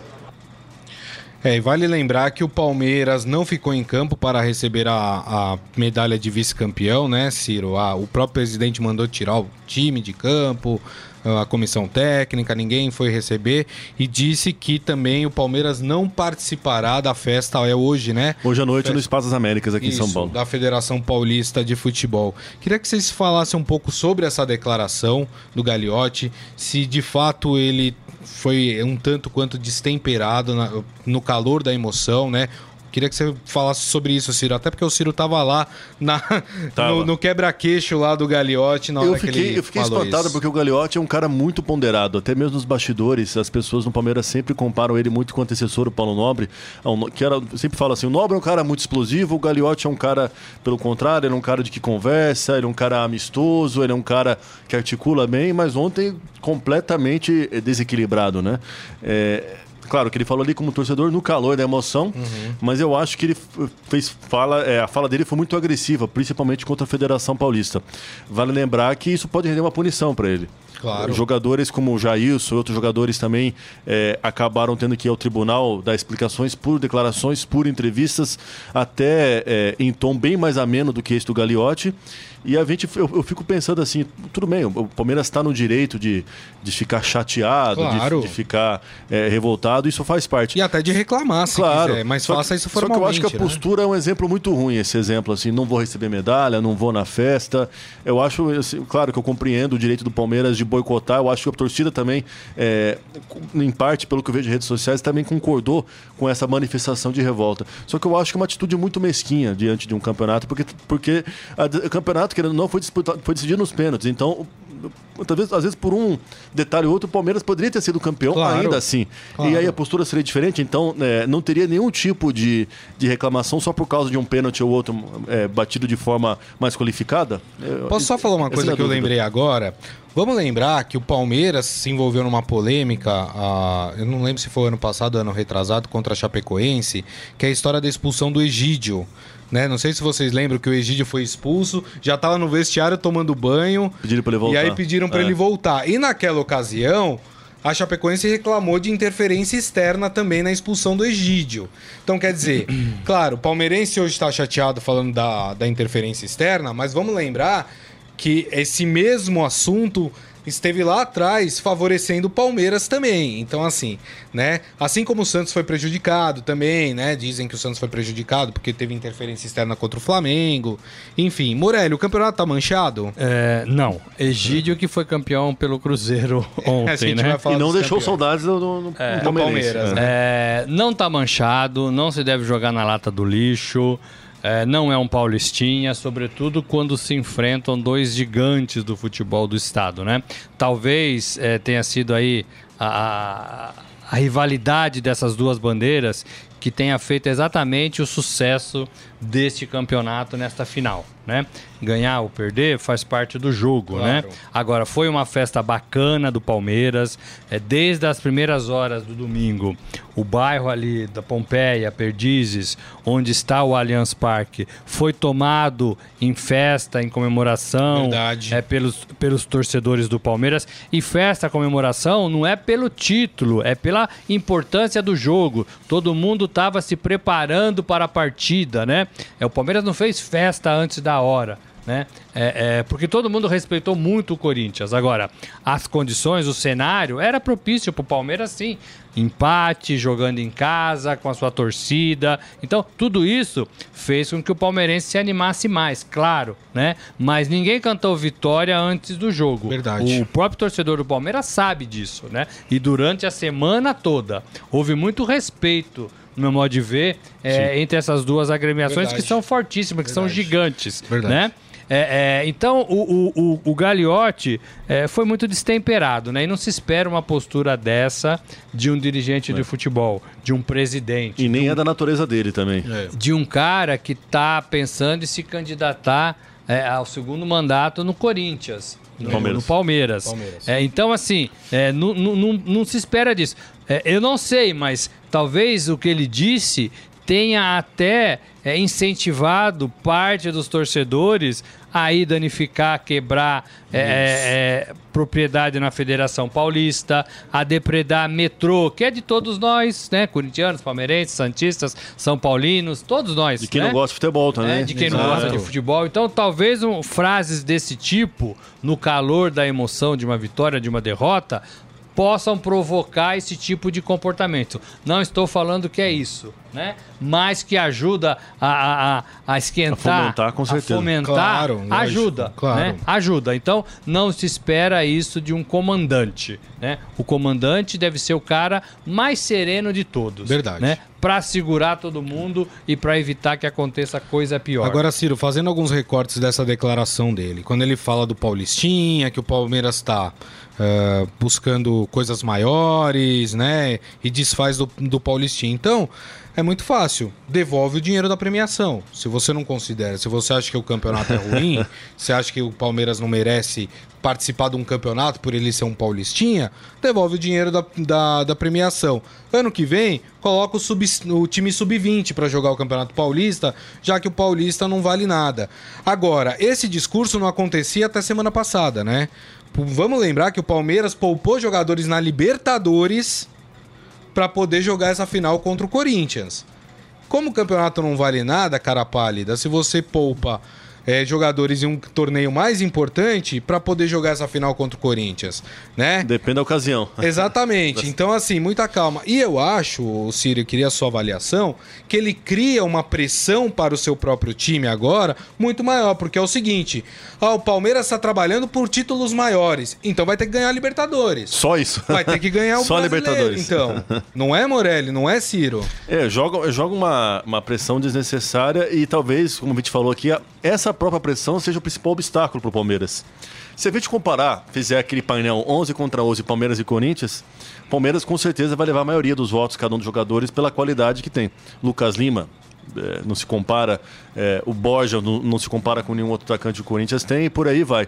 S2: É, e vale lembrar que o Palmeiras não ficou em campo para receber a, a medalha de vice-campeão, né, Ciro? O próprio presidente mandou tirar o time de campo, a comissão técnica, ninguém foi receber e disse que também o Palmeiras não participará da festa, é hoje, né?
S3: Hoje à noite
S2: Festa-
S3: no Espaço das Américas, aqui
S2: Isso,
S3: em São Paulo.
S2: da Federação Paulista de Futebol. Queria que vocês falassem um pouco sobre essa declaração do Gagliotti, se de fato ele foi um tanto quanto destemperado na- no calor da emoção, né? Queria que você falasse sobre isso, Ciro. Até porque o Ciro tava lá na,
S3: Tava.
S2: no, no quebra-queixo lá do Gagliotti na hora
S3: Eu
S2: que
S3: fiquei,
S2: ele
S3: eu fiquei
S2: falou
S3: espantado
S2: isso.
S3: porque o Gagliotti é um cara muito ponderado. Até mesmo nos bastidores, as pessoas no Palmeiras sempre comparam ele muito com o antecessor, o Paulo Nobre. É Que era, sempre fala assim: o Nobre é um cara muito explosivo, o Gagliotti é um cara, pelo contrário, ele é um cara de que conversa, ele é um cara amistoso, ele é um cara que articula bem, mas ontem completamente desequilibrado, né? É, Claro que ele falou ali como torcedor no calor da emoção, mas eu acho que ele fez fala, é, a fala dele foi muito agressiva, principalmente contra a Federação Paulista. Vale lembrar que isso pode render uma punição para ele.
S2: Claro.
S3: Jogadores como o Jailson e outros jogadores também é, acabaram tendo que ir ao tribunal dar explicações por declarações, por entrevistas, até é, em tom bem mais ameno do que esse do Gagliotti. E a gente, eu, eu fico pensando assim, tudo bem, o Palmeiras está no direito de, de ficar chateado, de-
S2: Claro.
S3: de, ficar é, revoltado, isso faz parte.
S2: E até de reclamar, se
S3: Claro,
S2: quiser, mas
S3: só
S2: faça
S3: que-
S2: isso
S3: Só que
S2: formalmente.
S3: eu acho que a
S2: né?
S3: postura é um exemplo muito ruim, esse exemplo, assim, não vou receber medalha, não vou na festa. Eu acho, assim, claro que eu compreendo o direito do Palmeiras de boicotar, eu acho que a torcida também, é, em parte, pelo que eu vejo em redes sociais, também concordou com essa manifestação de revolta. Só que eu acho que é uma atitude muito mesquinha diante de um campeonato, porque, porque a- o campeonato, querendo ou não, foi, disputado, foi decidido nos pênaltis. Então, talvez, às vezes, por um detalhe ou outro, o Palmeiras poderia ter sido campeão
S2: Claro.
S3: ainda assim.
S2: Claro.
S3: E aí a postura seria diferente, então é, não teria nenhum tipo de, de reclamação só por causa de um pênalti ou outro é, batido de forma mais qualificada? Eu-
S2: Posso só falar uma
S3: essa é
S2: coisa
S3: a
S2: que eu lembrei agora? Vamos lembrar que o Palmeiras se envolveu numa polêmica, ah, eu não lembro se foi ano passado ou ano retrasado, contra a Chapecoense, que é a história da expulsão do Egídio. Né? Não sei se vocês lembram que o Egídio foi expulso, já estava no vestiário tomando banho.
S3: Pediram pra ele voltar.
S2: E aí pediram para
S3: É.
S2: ele voltar. E naquela ocasião, a Chapecoense reclamou de interferência externa também na expulsão do Egídio. Então, quer dizer, claro, o palmeirense hoje está chateado falando da, da interferência externa, mas vamos lembrar que esse mesmo assunto esteve lá atrás favorecendo o Palmeiras também. Então, assim, né? Assim como o Santos foi prejudicado também, né? Dizem que o Santos foi prejudicado porque teve interferência externa contra o Flamengo. Enfim, Morelli, o campeonato tá manchado?
S4: É, não, Egídio que foi campeão pelo Cruzeiro
S2: A
S4: ontem, né?
S3: E não deixou
S2: campeões.
S3: saudades no, no, no
S2: no
S3: Palmeirense.
S2: Palmeiras,
S3: É.
S2: né?
S4: É, não tá manchado, não se deve jogar na lata do lixo. É, não é um paulistinha, sobretudo quando se enfrentam dois gigantes do futebol do estado, né? Talvez é, tenha sido aí a, a- rivalidade dessas duas bandeiras que tenha feito exatamente o sucesso deste campeonato nesta final, né? Ganhar ou perder faz parte do jogo, né?
S2: Claro.
S4: Agora, foi uma festa bacana do Palmeiras. É, desde as primeiras horas do domingo, o bairro ali da Pompeia, Perdizes, onde está o Allianz Parque, foi tomado em festa, em comemoração
S2: Verdade.
S4: é, pelos, pelos torcedores do Palmeiras. E festa, comemoração, não é pelo título, é pela importância do jogo. Todo mundo estava se preparando para a partida, né? É, o Palmeiras não fez festa antes da hora. Né? É, é, porque todo mundo respeitou muito o Corinthians. Agora, as condições, o cenário era propício para o Palmeiras, sim. Empate, jogando em casa, com a sua torcida. Então, tudo isso fez com que o palmeirense se animasse mais, claro, né? Mas ninguém cantou vitória antes do jogo.
S2: Verdade.
S4: O próprio torcedor do Palmeiras sabe disso, né? E durante a semana toda houve muito respeito, no meu modo de ver, é, entre essas duas agremiações
S2: Verdade.
S4: que são fortíssimas, que são
S2: Verdade.
S4: gigantes,
S2: Verdade.
S4: né? É, é, então o, o, o, o Gagliotti é, foi muito destemperado, né? E não se espera uma postura dessa de um dirigente de futebol, de um presidente,
S3: E nem é da natureza dele também.
S4: de um cara que está pensando em se candidatar é, ao segundo mandato no Corinthians. No
S3: Palmeiras.
S4: no Palmeiras.
S2: Palmeiras.
S4: É, então, assim, é, não, não- não- não se espera disso. É, eu não sei, mas talvez o que ele disse tenha até é, incentivado parte dos torcedores a ir danificar, quebrar é, é, propriedade na Federação Paulista, a depredar metrô, que é de todos nós, né? Corintianos, palmeirenses, santistas, são paulinos, todos nós.
S3: De quem
S4: né?
S3: não gosta de futebol também.
S4: É, de quem não
S3: Exato.
S4: gosta de futebol. Então, talvez um, frases desse tipo, no calor da emoção de uma vitória, de uma derrota, possam provocar esse tipo de comportamento. Não estou falando que é isso, né? Mas que ajuda a, a, a- a esquentar,
S3: A fomentar, com certeza.
S4: a fomentar,
S2: Claro, lógico,
S4: ajuda,
S2: claro.
S4: né? Ajuda. Então, não se espera isso de um comandante, né? O comandante deve ser o cara mais sereno de todos,
S2: Verdade.
S4: né? Para segurar todo mundo e para evitar que aconteça coisa pior.
S2: Agora, Ciro, fazendo alguns recortes dessa declaração dele, quando ele fala do Paulistinha, que o Palmeiras está buscando coisas maiores, né? E desfaz do, do Paulistinha. Então, é muito fácil. Devolve o dinheiro da premiação. Se você não considera, se você acha que o campeonato é ruim, se acha que o Palmeiras não merece participar de um campeonato por ele ser um paulistinha, devolve o dinheiro da, da, da premiação. Ano que vem, coloca o, sub, o time sub-20 para jogar o Campeonato Paulista, já que o Paulista não vale nada. Agora, esse discurso não acontecia até semana passada, né? Vamos lembrar que o Palmeiras poupou jogadores na Libertadores para poder jogar essa final contra o Corinthians. Como o campeonato não vale nada, cara pálida, se você poupa é, jogadores em um torneio mais importante para poder jogar essa final contra o Corinthians, né?
S3: Depende da ocasião.
S2: Exatamente. Então, assim, muita calma. E eu acho, o Círio, eu queria a sua avaliação, que ele cria uma pressão para o seu próprio time agora muito maior, porque é o seguinte: ah, o Palmeiras está trabalhando por títulos maiores, então vai ter que ganhar a Libertadores.
S3: Só isso.
S2: Vai ter que ganhar o
S3: Só Libertadores.
S2: Então, não é Morelli, não é Ciro.
S3: É, joga, joga uma, uma pressão desnecessária e talvez, como a gente falou aqui, a- essa própria pressão seja o principal obstáculo para o Palmeiras. Se a gente comparar, fizer aquele painel 11 contra 11 Palmeiras e Corinthians, Palmeiras com certeza vai levar a maioria dos votos, cada um dos jogadores, pela qualidade que tem. Lucas Lima, é, não se compara, é, o Borja não, não se compara com nenhum outro atacante que o Corinthians tem e por aí vai.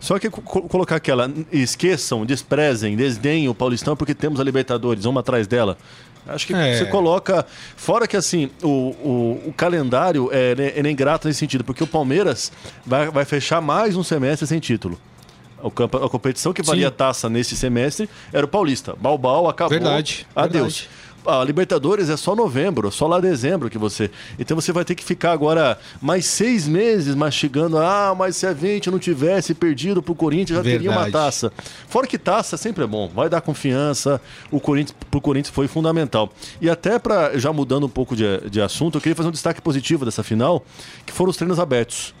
S3: Só que co- colocar aquela, esqueçam, desprezem, desdenhem o Paulistão porque temos a Libertadores, uma atrás dela. Acho que
S2: É.
S3: você coloca. Fora que assim, o, o, o calendário é, né, é ingrato nesse sentido, porque o Palmeiras vai, vai fechar mais um semestre sem título. O campo- a competição que valia
S2: Sim.
S3: taça nesse semestre era o Paulista. Balbal acabou.
S2: Verdade,
S3: Adeus.
S2: verdade.
S3: A Libertadores é só novembro, só lá dezembro que você. Então você vai ter que ficar agora mais seis meses mastigando. Ah, mas se a gente não tivesse perdido pro Corinthians, já teria uma
S2: Verdade.
S3: taça. Fora que taça sempre é bom, vai dar confiança. O Corinthians, pro Corinthians foi fundamental. E até para já mudando um pouco de, de assunto, eu queria fazer um destaque positivo dessa final, que foram os treinos abertos.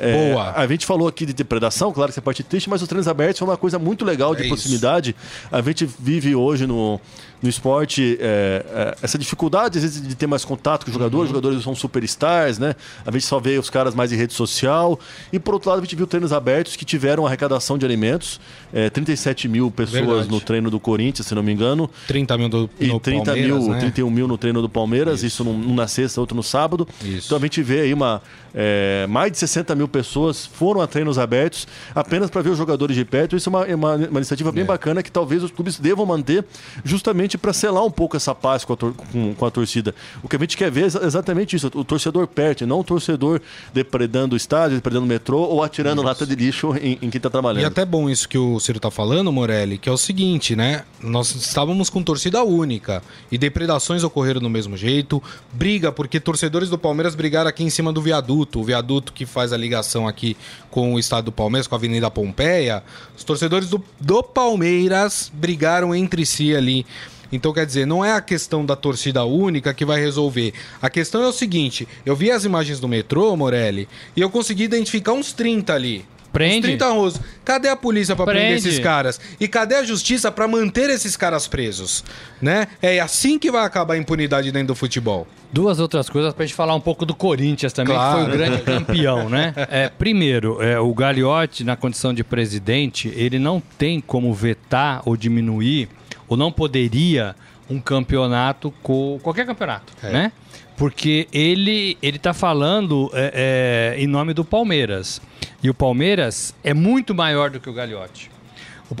S3: É,
S2: Boa.
S3: A gente falou aqui de depredação, claro que essa parte é triste, mas os treinos abertos são uma coisa muito legal de
S2: É isso.
S3: proximidade. A gente vive hoje no, no esporte é, é, essa dificuldade, às vezes, de ter mais contato com os jogadores. Os jogadores são superstars, né? A gente só vê os caras mais em rede social. E por outro lado, a gente viu treinos abertos que tiveram arrecadação de alimentos. É, 37 mil pessoas
S2: Verdade.
S3: no treino do Corinthians, se não me engano.
S2: 30 mil do
S3: E
S2: no
S3: 30
S2: Palmeiras,
S3: mil,
S2: né?
S3: 31 mil no treino do Palmeiras, isso, num, num na sexta, outro no sábado.
S2: Isso.
S3: Então a gente vê aí uma. é, mais de 60 mil pessoas foram a treinos abertos apenas para ver os jogadores de perto. Isso é uma, é uma, uma iniciativa bem bacana que talvez os clubes devam manter justamente para selar um pouco essa paz com a, com- com a torcida. O que a gente quer ver é exa- exatamente isso: o torcedor perto, e não o torcedor depredando o estádio, depredando o metrô ou atirando lata de lixo em, em quem está trabalhando.
S2: E até bom isso que o Ciro tá falando, Morelli, que é o seguinte, né? Nós estávamos com torcida única e depredações ocorreram do mesmo jeito. Briga, porque torcedores do Palmeiras brigaram aqui em cima do viaduto, o viaduto que faz a ligação aqui com o estado do Palmeiras, com a Avenida Pompeia. Os torcedores do, do Palmeiras brigaram entre si ali. Então, quer dizer, não é a questão da torcida única que vai resolver. A questão é o seguinte: eu vi as imagens do metrô, Morelli, e eu consegui identificar uns 30 ali.
S4: Prende.
S2: Uns 30 rolos. Cadê a polícia pra prender
S4: Prende.
S2: esses caras? E cadê a justiça pra manter esses caras presos? Né? É assim que vai acabar a impunidade dentro do futebol.
S4: Duas outras coisas pra gente falar um pouco do Corinthians também,
S2: Claro.
S4: que foi o grande campeão, né? É, primeiro, é, o Gagliotti, na condição de presidente, ele não tem como vetar ou diminuir, ou não poderia, um campeonato com qualquer campeonato,
S2: É.
S4: né? Porque ele ele tá falando é, é, em nome do Palmeiras. E o Palmeiras é muito maior do que o Gagliotti.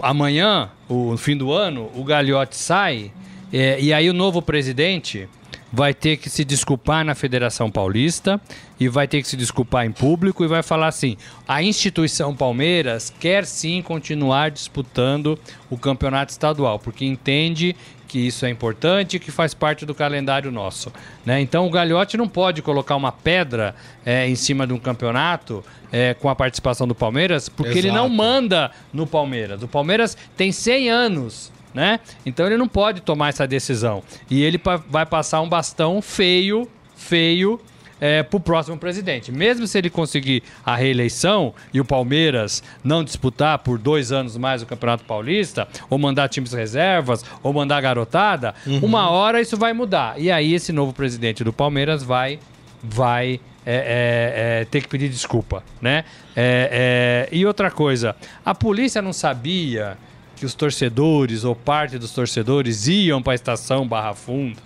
S4: Amanhã, o no fim do ano, o Gagliotti sai é, e aí o novo presidente vai ter que se desculpar na Federação Paulista e vai ter que se desculpar em público e vai falar assim: a instituição Palmeiras quer sim continuar disputando o campeonato estadual, porque entende que isso é importante, que faz parte do calendário nosso. Né? Então o Gagliotti não pode colocar uma pedra é, em cima de um campeonato é, com a participação do Palmeiras, porque Exato. ele não manda no Palmeiras. O Palmeiras tem 100 anos né? Então ele não pode tomar essa decisão. E ele vai passar um bastão feio, feio, é, para o próximo presidente. Mesmo se ele conseguir a reeleição e o Palmeiras não disputar por dois anos mais o Campeonato Paulista, ou mandar times reservas, ou mandar garotada, uhum. uma hora isso vai mudar. E aí esse novo presidente do Palmeiras vai, vai é, é, é, ter que pedir desculpa, né? É, é, e outra coisa, a polícia não sabia que os torcedores ou parte dos torcedores iam para a estação Barra Funda.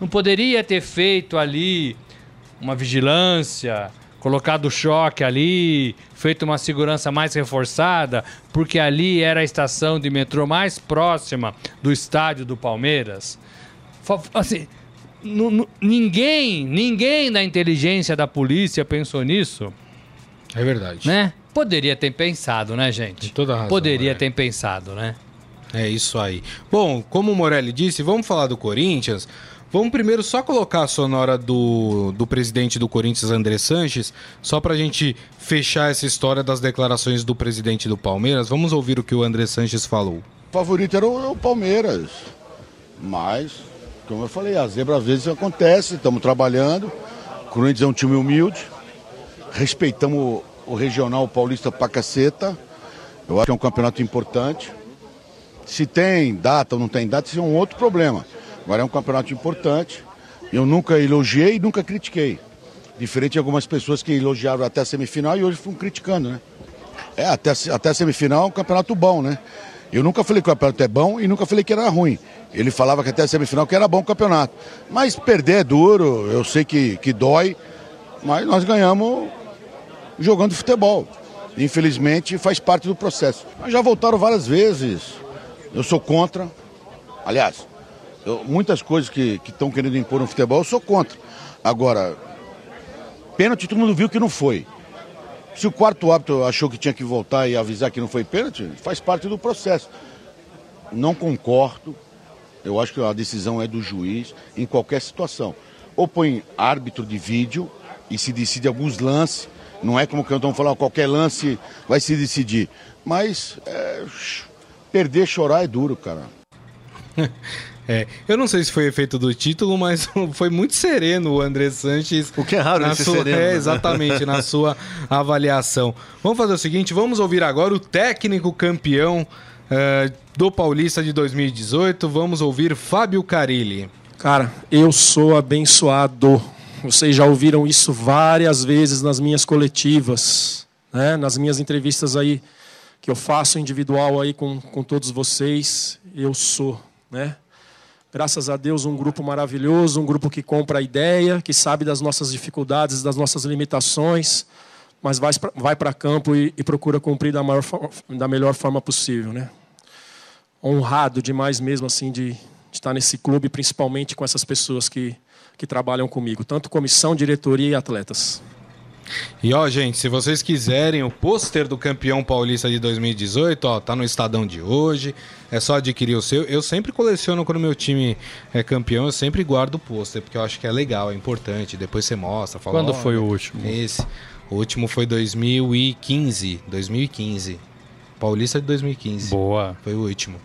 S4: Não poderia ter feito ali uma vigilância, colocado choque ali, feito uma segurança mais reforçada, porque ali era a estação de metrô mais próxima do estádio do Palmeiras. Assim, ninguém, ninguém da inteligência da polícia pensou nisso.
S2: É verdade.
S4: Né? Poderia ter pensado, né, gente?
S2: toda razão.
S4: Poderia ter pensado, né?
S2: É isso aí. Bom, como o Morelli disse, vamos falar do Corinthians. Vamos primeiro só colocar a sonora do, do presidente do Corinthians, André Sanches, só para a gente fechar essa história das declarações do presidente do Palmeiras. Vamos ouvir o que o André Sanches falou.
S6: O favorito era o, o Palmeiras, mas, como eu falei, a zebra às vezes acontece, estamos trabalhando. O Corinthians é um time humilde, respeitamos o regional paulista pra caceta. Eu acho que é um campeonato importante. Se tem data ou não tem data, isso é um outro problema. Agora é um campeonato importante. Eu nunca elogiei e nunca critiquei. Diferente de algumas pessoas que elogiaram até a semifinal e hoje ficam criticando, né? É, até, até a semifinal é um campeonato bom, né? Eu nunca falei que o campeonato é bom e nunca falei que era ruim. Ele falava que até a semifinal que era bom o campeonato. Mas perder é duro, eu sei que, que dói, mas nós ganhamos jogando futebol. Infelizmente faz parte do processo. Mas já voltaram várias vezes. Eu sou contra. Aliás, eu, muitas coisas que estão que querendo impor no futebol eu sou contra. Agora, pênalti todo mundo viu que não foi. Se o quarto árbitro achou que tinha que voltar e avisar que não foi pênalti, faz parte do processo. Não concordo. Eu acho que a decisão é do juiz em qualquer situação. Ou põe árbitro de vídeo e se decide alguns lances não é como que estamos falando, qualquer lance vai se decidir. Mas é, perder, chorar é duro, cara.
S2: É, eu não sei se foi efeito do título, mas foi muito sereno o André Sanches.
S3: O que é raro
S2: na
S3: sua,
S2: sereno. É, né? exatamente, na sua avaliação. Vamos fazer o seguinte, vamos ouvir agora o técnico campeão uh, do Paulista de 2018. Vamos ouvir Fábio Carilli.
S7: Cara, eu sou abençoado vocês já ouviram isso várias vezes nas minhas coletivas, né? nas minhas entrevistas aí que eu faço individual aí com, com todos vocês. Eu sou, né? Graças a Deus, um grupo maravilhoso, um grupo que compra a ideia, que sabe das nossas dificuldades, das nossas limitações, mas vai, vai para campo e, e, procura cumprir da, maior, da melhor forma possível, né? Honrado demais mesmo assim de, de estar nesse clube, principalmente com essas pessoas que que trabalham comigo, tanto comissão, diretoria e atletas.
S2: E ó, gente, se vocês quiserem o pôster do campeão paulista de 2018, ó, tá no Estadão de hoje. É só adquirir o seu. Eu sempre coleciono quando meu time é campeão, eu sempre guardo o pôster, porque eu acho que é legal, é importante. Depois você mostra. Fala,
S4: quando foi o último?
S2: Esse. O último foi 2015. 2015. Paulista de 2015.
S4: Boa.
S2: Foi o último.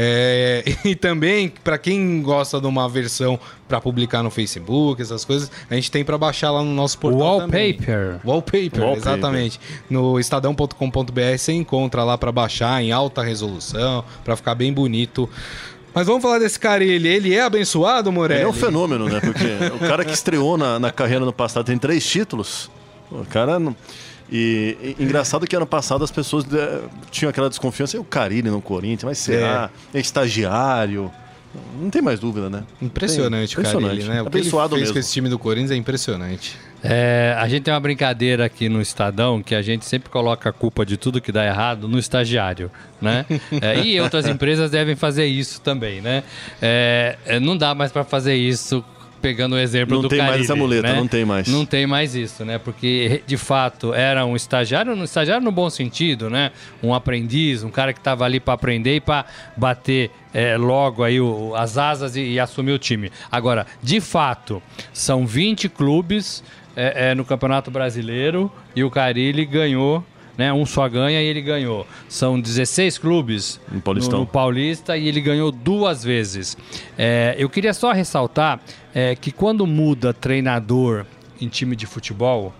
S2: É, e também, para quem gosta de uma versão para publicar no Facebook, essas coisas, a gente tem para baixar lá no nosso portal.
S4: Wallpaper.
S2: Wallpaper, Wallpaper. exatamente. No estadão.com.br você encontra lá para baixar em alta resolução, para ficar bem bonito. Mas vamos falar desse cara, ele, ele é abençoado, Morelli?
S3: Ele é um fenômeno, né? Porque o cara que estreou na, na carreira no passado tem três títulos. O cara não. E, e, engraçado que ano passado as pessoas é, tinham aquela desconfiança, e o Carilli no Corinthians, mas será? É, é estagiário. Não tem mais dúvida, né?
S2: Impressionante tem, o Carilli, né? O que ele fez mesmo. com esse time do Corinthians é impressionante.
S4: É, a gente tem uma brincadeira aqui no Estadão que a gente sempre coloca a culpa de tudo que dá errado no estagiário, né? é, e outras empresas devem fazer isso também, né? É, é não dá mais para fazer isso pegando o exemplo
S3: Não
S4: do
S3: tem mais essa muleta,
S4: né?
S3: não tem mais.
S4: Não tem mais isso, né? Porque, de fato, era um estagiário, um estagiário no bom sentido, né? Um aprendiz, um cara que estava ali para aprender e para bater é, logo aí o- as asas e, e assumir o time. Agora, de fato, são 20 clubes é, é, no Campeonato Brasileiro e o Carilli ganhou, né? Um só ganha e ele ganhou. São 16 clubes
S3: No Paulistão.
S4: no Paulista e ele ganhou duas vezes. É, eu queria só ressaltar é, que quando muda treinador em time de futebol,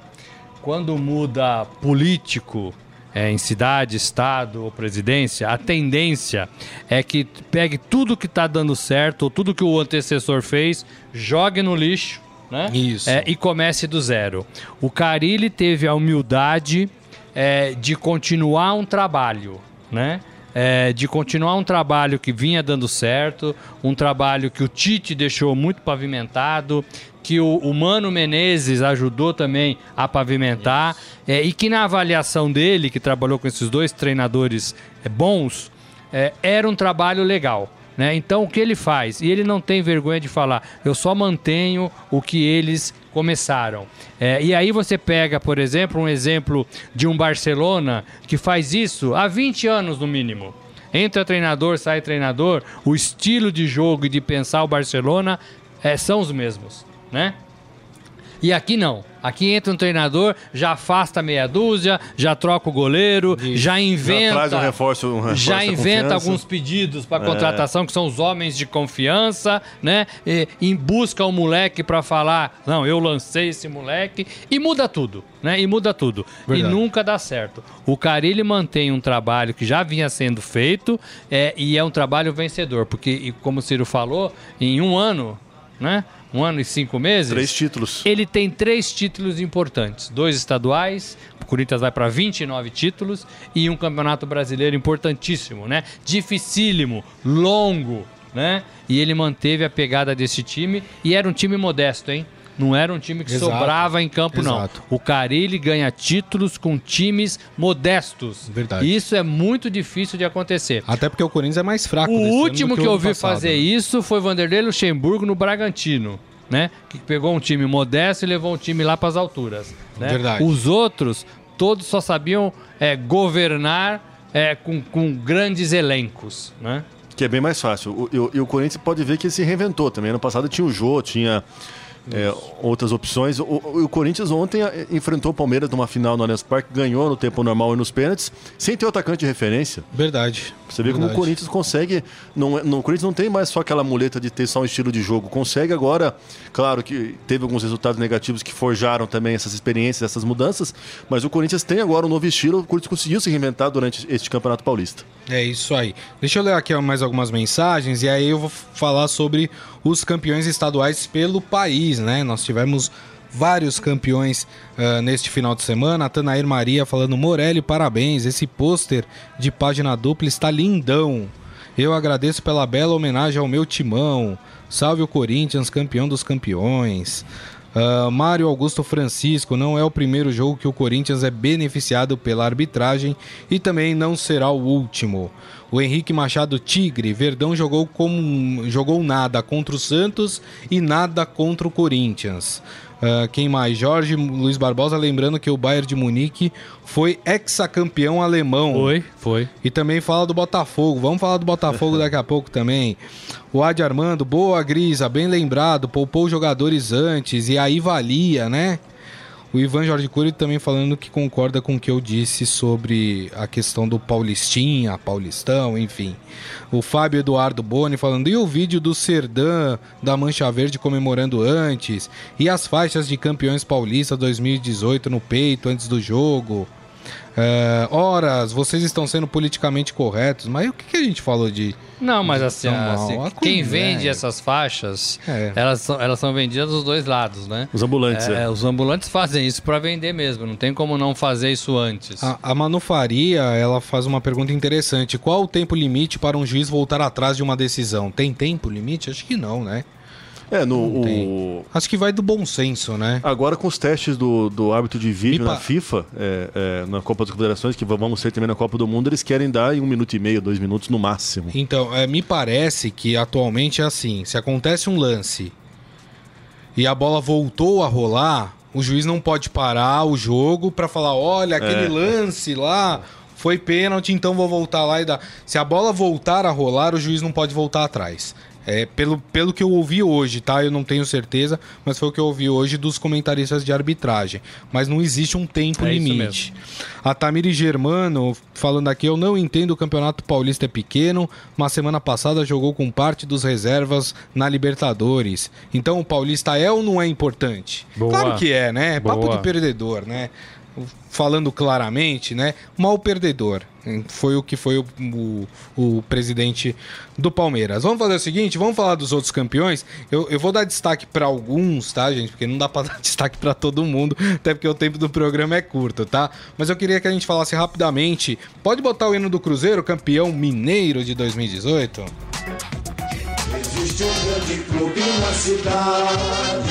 S4: quando muda político é, em cidade, estado ou presidência, a tendência é que pegue tudo que está dando certo, ou tudo que o antecessor fez, jogue no lixo, né?
S2: Isso.
S4: É, e comece do zero. O Carilli teve a humildade é, de continuar um trabalho, né? É, de continuar um trabalho que vinha dando certo, um trabalho que o Tite deixou muito pavimentado, que o, o Mano Menezes ajudou também a pavimentar, é, e que na avaliação dele, que trabalhou com esses dois treinadores é, bons, é, era um trabalho legal. Né? Então o que ele faz? E ele não tem vergonha de falar, eu só mantenho o que eles começaram. É, e aí você pega, por exemplo, um exemplo de um Barcelona que faz isso há 20 anos no mínimo. Entra treinador, sai treinador, o estilo de jogo e de pensar o Barcelona é, são os mesmos, né? E aqui não. Aqui entra um treinador, já afasta meia dúzia, já troca o goleiro, já inventa.
S3: traz um reforço- um reforço
S4: já inventa alguns pedidos para contratação, que são os homens de confiança, né? E, e busca o moleque para falar, não, eu lancei esse moleque, e muda tudo, né? E muda tudo.
S2: Verdade.
S4: E nunca dá certo. O Carilli mantém um trabalho que já vinha sendo feito é, e é um trabalho vencedor, porque, como o Ciro falou, em um ano, né? Um ano e cinco meses.
S3: Três títulos.
S4: Ele tem três títulos importantes: dois estaduais, o Corinthians vai para 29 títulos, e um campeonato brasileiro importantíssimo, né? Dificílimo, longo, né? E ele manteve a pegada desse time e era um time modesto, hein? Não era um time que
S2: Exato.
S4: sobrava em campo,
S2: Exato.
S4: não. O Carilli ganha títulos com times modestos.
S2: Verdade.
S4: E isso é muito difícil de acontecer.
S2: Até porque o Corinthians é mais fraco.
S4: O último que,
S2: o
S4: eu
S2: ano
S4: vi
S2: passado,
S4: fazer
S2: né?
S4: isso foi Vanderlei Luxemburgo no Bragantino, né? Que pegou um time modesto e levou o time lá para as alturas. né?
S2: Verdade.
S4: Os outros, todos só sabiam é, governar é, com, com grandes elencos, né?
S3: Que é bem mais fácil. O- E o, e o Corinthians pode ver que ele se reinventou também. Ano passado tinha o Jô, tinha é, outras opções. O, o- Corinthians ontem é, enfrentou o Palmeiras numa final no Allianz Parque, ganhou no tempo normal e nos pênaltis, sem ter o atacante de referência.
S2: Verdade.
S3: Você vê como o
S2: Verdade.
S3: Corinthians consegue. Não, é- não, o Corinthians não tem mais só aquela muleta de ter só um estilo de jogo. Consegue agora, claro que teve alguns resultados negativos que forjaram também essas experiências, essas mudanças, mas o Corinthians tem agora um novo estilo. O Corinthians conseguiu se reinventar durante este Campeonato Paulista.
S2: É isso aí. Deixa eu ler aqui mais algumas mensagens e aí eu vou falar sobre os campeões estaduais pelo país, né? Nós tivemos vários campeões ah, neste final de semana. Tanair Maria falando: Morelli, parabéns. Esse pôster de página dupla está lindão. Eu agradeço pela bela homenagem ao meu timão. Salve o Corinthians, campeão dos campeões. Ah, Mário Augusto Francisco, não é o primeiro jogo que o Corinthians é beneficiado pela arbitragem e também não será o último. O Henrique Machado Tigre, Verdão jogou como jogou nada contra o Santos e nada contra o Corinthians. Ah, quem mais? Jorge Luiz Barbosa, lembrando que o Bayern de Munique foi hexacampeão alemão.
S4: Foi, foi.
S2: E também fala do Botafogo. Vamos falar do Botafogo daqui a pouco também. O Adi Armando, boa Grisa, bem lembrado, poupou jogadores antes e aí valia, né? O Ivan Jorge Cury também falando que concorda com o que eu disse sobre a questão do Paulistinha, Paulistão, enfim. O Fábio Eduardo Boni falando, e o vídeo do Serdã da Mancha Verde comemorando antes? E as faixas de campeões paulistas 2018 no peito antes do jogo? É, horas, vocês estão sendo politicamente corretos, mas o que, que a gente falou de.
S4: Não, mas assim, assim, quem vende
S2: é?
S4: essas faixas,
S2: É.
S4: elas, são, elas são vendidas dos dois lados, né?
S3: Os ambulantes,
S4: É,
S3: é.
S4: Os ambulantes fazem isso para vender mesmo, não tem como não fazer isso antes.
S2: A, a Manu Faria, ela faz uma pergunta interessante. Qual o tempo limite para um juiz voltar atrás de uma decisão? Tem tempo limite? Acho que não, né?
S3: É, no, o,
S2: Acho que vai do bom senso, né?
S3: Agora com os testes do, do árbitro de vídeo
S2: Me
S3: na
S2: pa-
S3: FIFA, é, é, na Copa das Confederações, que vamos ser também na Copa do Mundo, eles querem dar em um minuto e meio, dois minutos no máximo.
S2: Então, é, me parece que atualmente é assim: se acontece um lance e a bola voltou a rolar, o juiz não pode parar o jogo pra falar, olha, aquele
S3: É.
S2: lance lá foi pênalti, então vou voltar lá e dar. Se a bola voltar a rolar, o juiz não pode voltar atrás. É, pelo, pelo que eu ouvi hoje, tá? Eu não tenho certeza, mas foi o que eu ouvi hoje dos comentaristas de arbitragem. Mas não existe um tempo
S4: É
S2: limite. A Tamiri Germano, falando aqui, eu não entendo o Campeonato Paulista é pequeno, mas semana passada jogou com parte dos reservas na Libertadores. Então o Paulista é ou não é importante?
S4: Boa.
S2: Claro que é, né? Papo
S4: Boa.
S2: de perdedor, né? Falando claramente, né? Mal perdedor. Foi o que foi o, o, o presidente do Palmeiras. Vamos fazer o seguinte, vamos falar dos outros campeões. Eu, eu vou dar destaque para alguns, tá, gente? Porque não dá para dar destaque para todo mundo, até porque o tempo do programa é curto, tá? Mas eu queria que a gente falasse rapidamente. Pode botar o hino do Cruzeiro, campeão mineiro de 2018?
S8: Existe um grande clube na cidade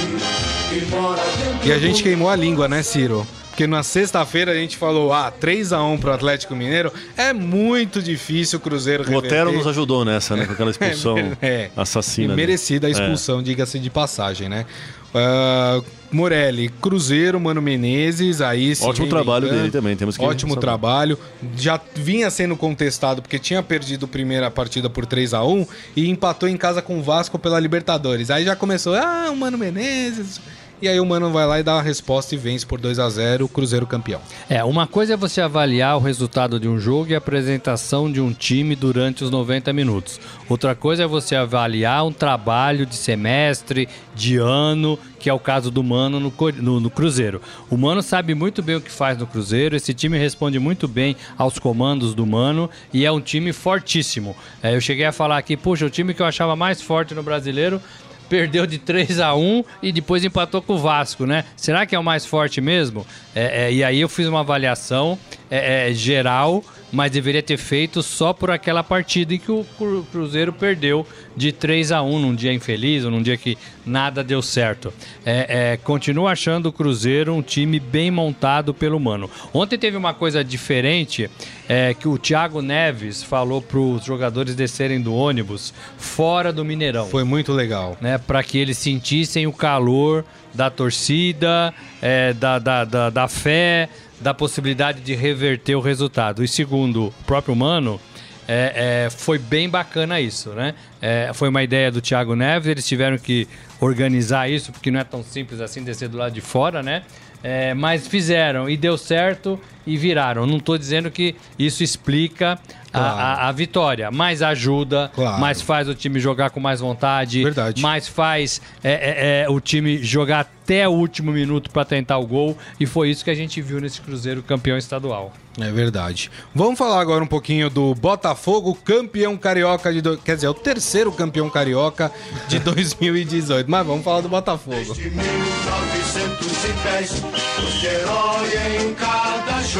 S2: E a gente queimou a língua, né, Ciro? Porque na sexta-feira a gente falou, ah, 3x1 pro Atlético Mineiro. É muito difícil o Cruzeiro
S3: O Otero
S2: reverter.
S3: nos ajudou nessa, né? Com aquela expulsão
S2: É.
S3: assassina.
S2: E merecida a expulsão, diga-se de passagem, né? Ah, Morelli, Cruzeiro, Mano Menezes, aí
S3: Ótimo trabalho dele também, temos que
S2: Ótimo
S3: ressaltar.
S2: trabalho. Já vinha sendo contestado porque tinha perdido a primeira partida por 3 a 1 e empatou em casa com o Vasco pela Libertadores. Aí já começou, ah, o Mano Menezes. E aí o Mano vai lá e dá uma resposta e vence por 2 a 0 o Cruzeiro campeão.
S4: É, uma coisa é você avaliar o resultado de um jogo e a apresentação de um time durante os 90 minutos. Outra coisa é você avaliar um trabalho de semestre, de ano, que é o caso do Mano no, no- no Cruzeiro. O Mano sabe muito bem o que faz no Cruzeiro, esse time responde muito bem aos comandos do Mano e é um time fortíssimo. É, eu cheguei a falar aqui, puxa, o time que eu achava mais forte no brasileiro perdeu de 3 a 1 e depois empatou com o Vasco, né? Será que é o mais forte mesmo? É, é, e aí eu fiz uma avaliação é, é, geral, mas deveria ter feito só por aquela partida em que o Cru- Cruzeiro perdeu de 3 a 1 num dia infeliz ou num dia que nada deu certo. É, é, continuo achando o Cruzeiro um time bem montado pelo Mano. Ontem teve uma coisa diferente é, que o Thiago Neves falou para os jogadores descerem do ônibus fora do Mineirão
S2: Foi muito legal.
S4: né, para que eles sentissem o calor da torcida, é, da, da, da, da fé, da possibilidade de reverter o resultado. E segundo o próprio Mano, é, é, foi bem bacana isso, né? É, foi uma ideia do Thiago Neves, eles tiveram que organizar isso, porque não é tão simples assim descer do lado de fora, né? É, mas fizeram e deu certo e viraram. Não estou dizendo que isso explica
S2: Claro.
S4: a, a vitória, mas ajuda,
S2: Claro.
S4: mas faz o time jogar com mais vontade,
S2: Verdade.
S4: mas faz é, é, é, o time jogar até o último minuto para tentar o gol. E foi isso que a gente viu nesse Cruzeiro campeão estadual.
S2: É verdade. Vamos falar agora um pouquinho do Botafogo, campeão carioca de. Do... Quer dizer, é o terceiro campeão carioca de 2018. Mas vamos falar do Botafogo.
S8: de 1910,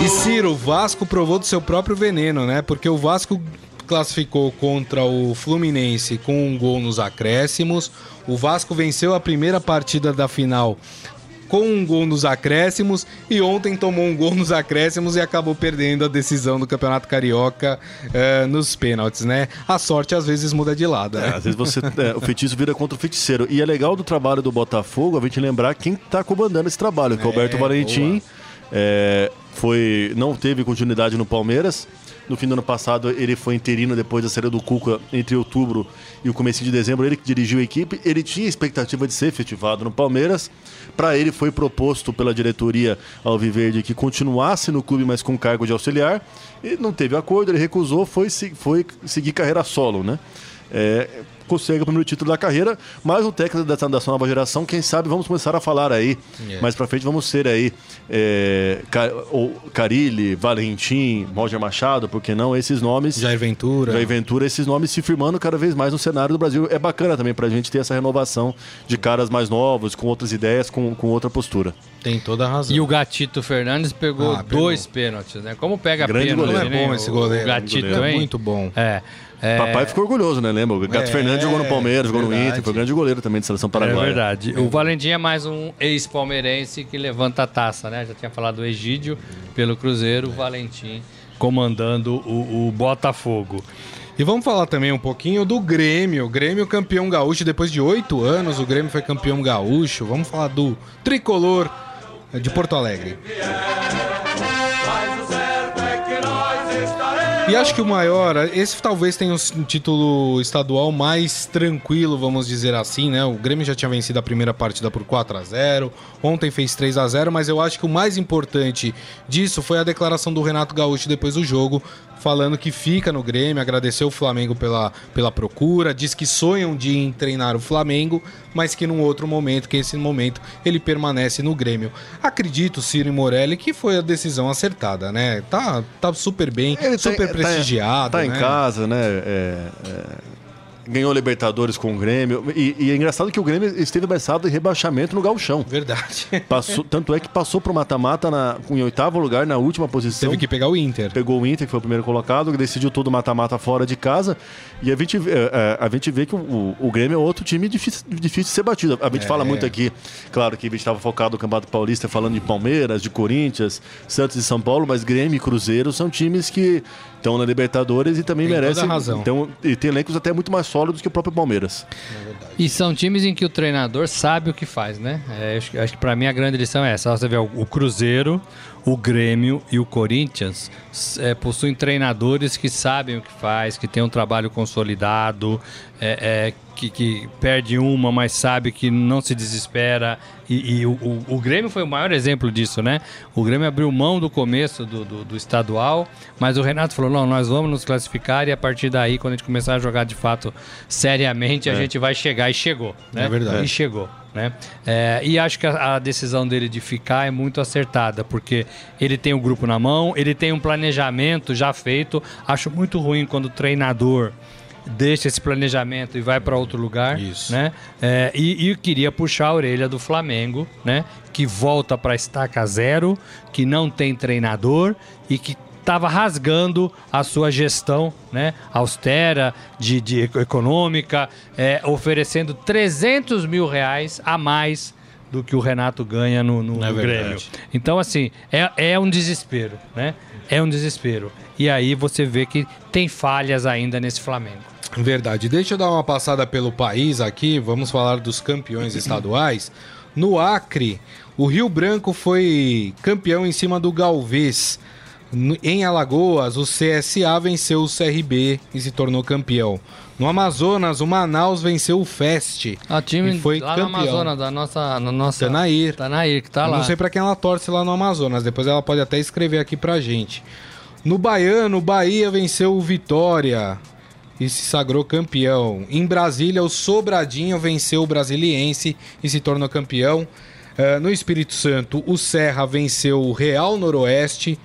S2: E Ciro, o Vasco provou do seu próprio veneno, né? Porque o Vasco classificou contra o Fluminense com um gol nos acréscimos. O Vasco venceu a primeira partida da final com um gol nos acréscimos e ontem tomou um gol nos acréscimos e acabou perdendo a decisão do Campeonato Carioca eh, nos pênaltis, né? A sorte às vezes muda de lado,
S3: É,
S2: né?
S3: às vezes você, é, o feitiço vira contra o feiticeiro. E é legal do trabalho do Botafogo a gente lembrar quem está comandando esse trabalho, que é o Alberto Valentim. é, foi, não teve continuidade no Palmeiras. No fim do ano passado, ele foi interino depois da saída do Cuca entre outubro e o começo de dezembro. Ele que dirigiu a equipe. Ele tinha expectativa de ser efetivado no Palmeiras. Para ele foi proposto pela diretoria Alviverde que continuasse no clube, mas com cargo de auxiliar. Ele não teve acordo, ele recusou, foi, foi seguir carreira solo, né? É, consegue o primeiro título da carreira, mas o técnico dessa, dessa nova geração, quem sabe vamos começar a falar aí.
S2: É.
S3: Mais pra frente vamos ter aí é, Ca- o Carilli, Valentim, Roger Machado, por que não? Esses nomes.
S2: Jair Ventura.
S3: Jair Ventura, esses nomes se firmando cada vez mais no cenário do Brasil. É bacana também pra gente ter essa renovação de caras mais novos, com outras ideias, com, com outra postura.
S2: Tem toda a razão.
S4: E o Gatito Fernandes pegou
S2: Ah, pegou.
S4: dois pênaltis, né? Como pega
S3: Grande
S4: pênalti,
S3: goleiro.
S2: Não é bom
S4: né?
S2: esse goleiro.
S4: O Gatito,
S2: goleiro. É
S4: hein?
S2: muito bom.
S4: É. é
S3: Papai ficou orgulhoso, né? Lembra? O Gato
S2: É,
S3: Fernandes jogou no Palmeiras, jogou no
S2: verdade.
S3: Inter, foi grande goleiro também de seleção
S4: É
S3: paraguaia.
S4: verdade. O Valentim é mais um ex-palmeirense que levanta a taça, né? Já tinha falado o Egídio pelo Cruzeiro, o Valentim comandando o, o Botafogo.
S2: E vamos falar também um pouquinho do Grêmio. O Grêmio campeão gaúcho depois de oito anos. O Grêmio foi campeão gaúcho. Vamos falar do tricolor de Porto Alegre. E acho que o maior, esse talvez tenha um título estadual mais tranquilo, vamos dizer assim, né? O Grêmio já tinha vencido a primeira partida por 4 a 0 ontem fez 3 a 0 mas eu acho que o mais importante disso foi a declaração do Renato Gaúcho depois do jogo, falando que fica no Grêmio, agradeceu o Flamengo pela, pela procura, diz que sonha um dia em treinar o Flamengo, mas que num outro momento, que esse momento, ele permanece no Grêmio. Acredito, Ciro Morelli, que foi a decisão acertada, né? Tá, tá super bem,
S3: Ele
S2: super
S3: tá-
S2: prestigiado.
S3: Tá, tá em
S2: né?
S3: casa, né? É, é, ganhou Libertadores com o Grêmio. E, e é engraçado que o Grêmio esteve ameaçado de rebaixamento no gauchão.
S2: Verdade.
S3: Passou, tanto é que passou pro mata-mata na- em oitavo lugar, na última posição.
S2: Teve que pegar o Inter.
S3: Pegou o Inter, que foi o primeiro colocado, que decidiu todo mata-mata fora de casa. E a gente, vê- é, é, a gente vê que o, o- o Grêmio é outro time difícil, difícil de ser batido. A gente
S2: É.
S3: fala muito aqui, claro que a gente estava focado no Campeonato Paulista, falando de Palmeiras, de Corinthians, Santos e São Paulo, mas Grêmio e Cruzeiro são times que estão na Libertadores e também
S2: Tem toda
S3: merecem.
S2: a razão.
S3: Então, e tem elencos até muito mais sólidos que o próprio Palmeiras.
S4: E são times em que o treinador sabe o que faz, né? É, acho, acho que pra mim a grande lição é essa. Você vê o, o Cruzeiro, o Grêmio e o Corinthians é, possuem treinadores que sabem o que faz, que tem um trabalho consolidado, é, é, que, que perde uma, mas sabe que não se desespera. E, e o, o- o Grêmio foi o maior exemplo disso, né? O Grêmio abriu mão do começo do, do- do estadual, mas o Renato falou: não, nós vamos nos classificar e a partir daí, quando a gente começar a jogar de fato seriamente, a gente vai chegar. E chegou, né?
S2: É verdade.
S4: E chegou, né? É, e acho que a, a decisão dele de ficar é muito acertada, porque ele tem o grupo na mão, ele tem um planejamento já feito. Acho muito ruim quando o treinador deixa esse planejamento e vai para outro lugar,
S2: Isso.
S4: né? É, e, e queria puxar a orelha do Flamengo, né? Que volta para estaca zero, que não tem treinador e que estava rasgando a sua gestão, né? Austera, de, de eco- econômica, é, oferecendo 300 mil reais a mais do que o Renato ganha no, no,
S2: É
S4: no. Grêmio. Então, assim, é, é um desespero, né? É um desespero. E aí você vê que tem falhas ainda nesse Flamengo.
S2: Verdade. Deixa eu dar uma passada pelo país aqui. Vamos falar dos campeões estaduais. No Acre, o Rio Branco foi campeão em cima do Galvez. Em Alagoas, o CSA venceu o CRB e se tornou campeão. No Amazonas, o Manaus venceu o Fest.
S4: A time
S2: e foi
S4: lá
S2: campeão.
S4: no Amazonas, da nossa, na nossa...
S2: Tanair.
S4: Tanair, que tá
S2: Eu
S4: lá.
S2: Não sei pra quem ela torce lá no Amazonas. Depois ela pode até escrever aqui pra gente. No Baiano, o Bahia venceu o Vitória e se sagrou campeão. Em Brasília, o Sobradinho venceu o Brasiliense e se tornou campeão. Eh, no Espírito Santo, o Serra venceu o Real Noroeste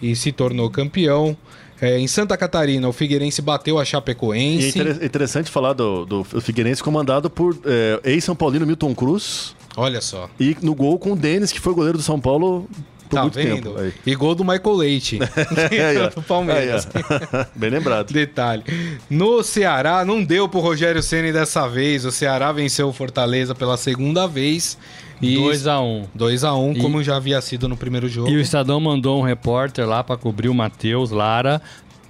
S2: e se tornou campeão. Eh, em Santa Catarina, o Figueirense bateu a
S3: E é
S2: Chapecoense.
S3: inter- interessante falar do, do Figueirense comandado por é, ex-São Paulino Milton Cruz
S2: Olha só.
S3: e no gol com o Denis, que foi goleiro do São Paulo por
S2: Tá
S3: muito
S2: vendo?
S3: tempo. Aí.
S2: E gol do Michael Leite. Do Palmeiras.
S3: Bem lembrado.
S2: Detalhe. No Ceará, não deu pro Rogério Ceni dessa vez. O Ceará venceu o Fortaleza pela segunda vez. E
S4: 2x1.
S2: 2x1,
S4: E-
S2: como já havia sido no primeiro jogo.
S4: E o Estadão mandou um repórter lá para cobrir o Matheus Lara.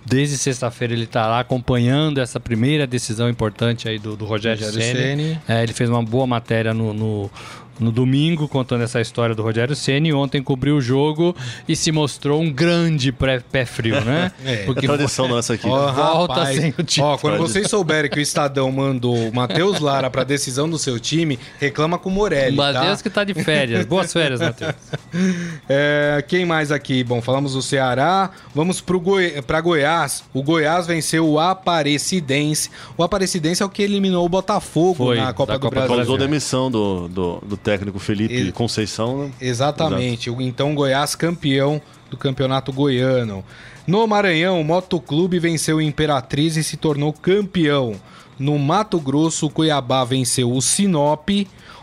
S4: Desde sexta-feira ele tá lá acompanhando essa primeira decisão importante aí do, do Rogério,
S2: Rogério
S4: Ceni.
S2: Ceni.
S4: É, ele fez uma boa matéria no, no, no domingo contando essa história do Rogério Ceni. Ontem cobriu o jogo e se mostrou um grande pré- pé frio, né?
S2: É.
S3: É tradição nossa aqui.
S2: Ó,
S4: volta
S2: rapaz,
S4: sem o título.
S2: Ó, quando vocês souberem que o Estadão mandou o Matheus Lara pra decisão do seu time, reclama com o Morelli,
S4: O Matheus
S2: tá?
S4: que tá de férias. Boas férias, Matheus.
S2: É, quem mais aqui? Bom, falamos do Ceará. Vamos pro Goi pra Goiás. O Goiás venceu o Aparecidense. O Aparecidense é o que eliminou o Botafogo
S4: Foi,
S2: na Copa
S4: da
S2: do
S4: Copa do
S2: Brasil.
S3: Causou demissão do, do, do técnico Felipe Conceição. né?
S2: Exatamente. O Então Goiás campeão do Campeonato Goiano. No Maranhão, o Motoclube venceu o Imperatriz e se tornou campeão. No Mato Grosso, o Cuiabá venceu o Sinop.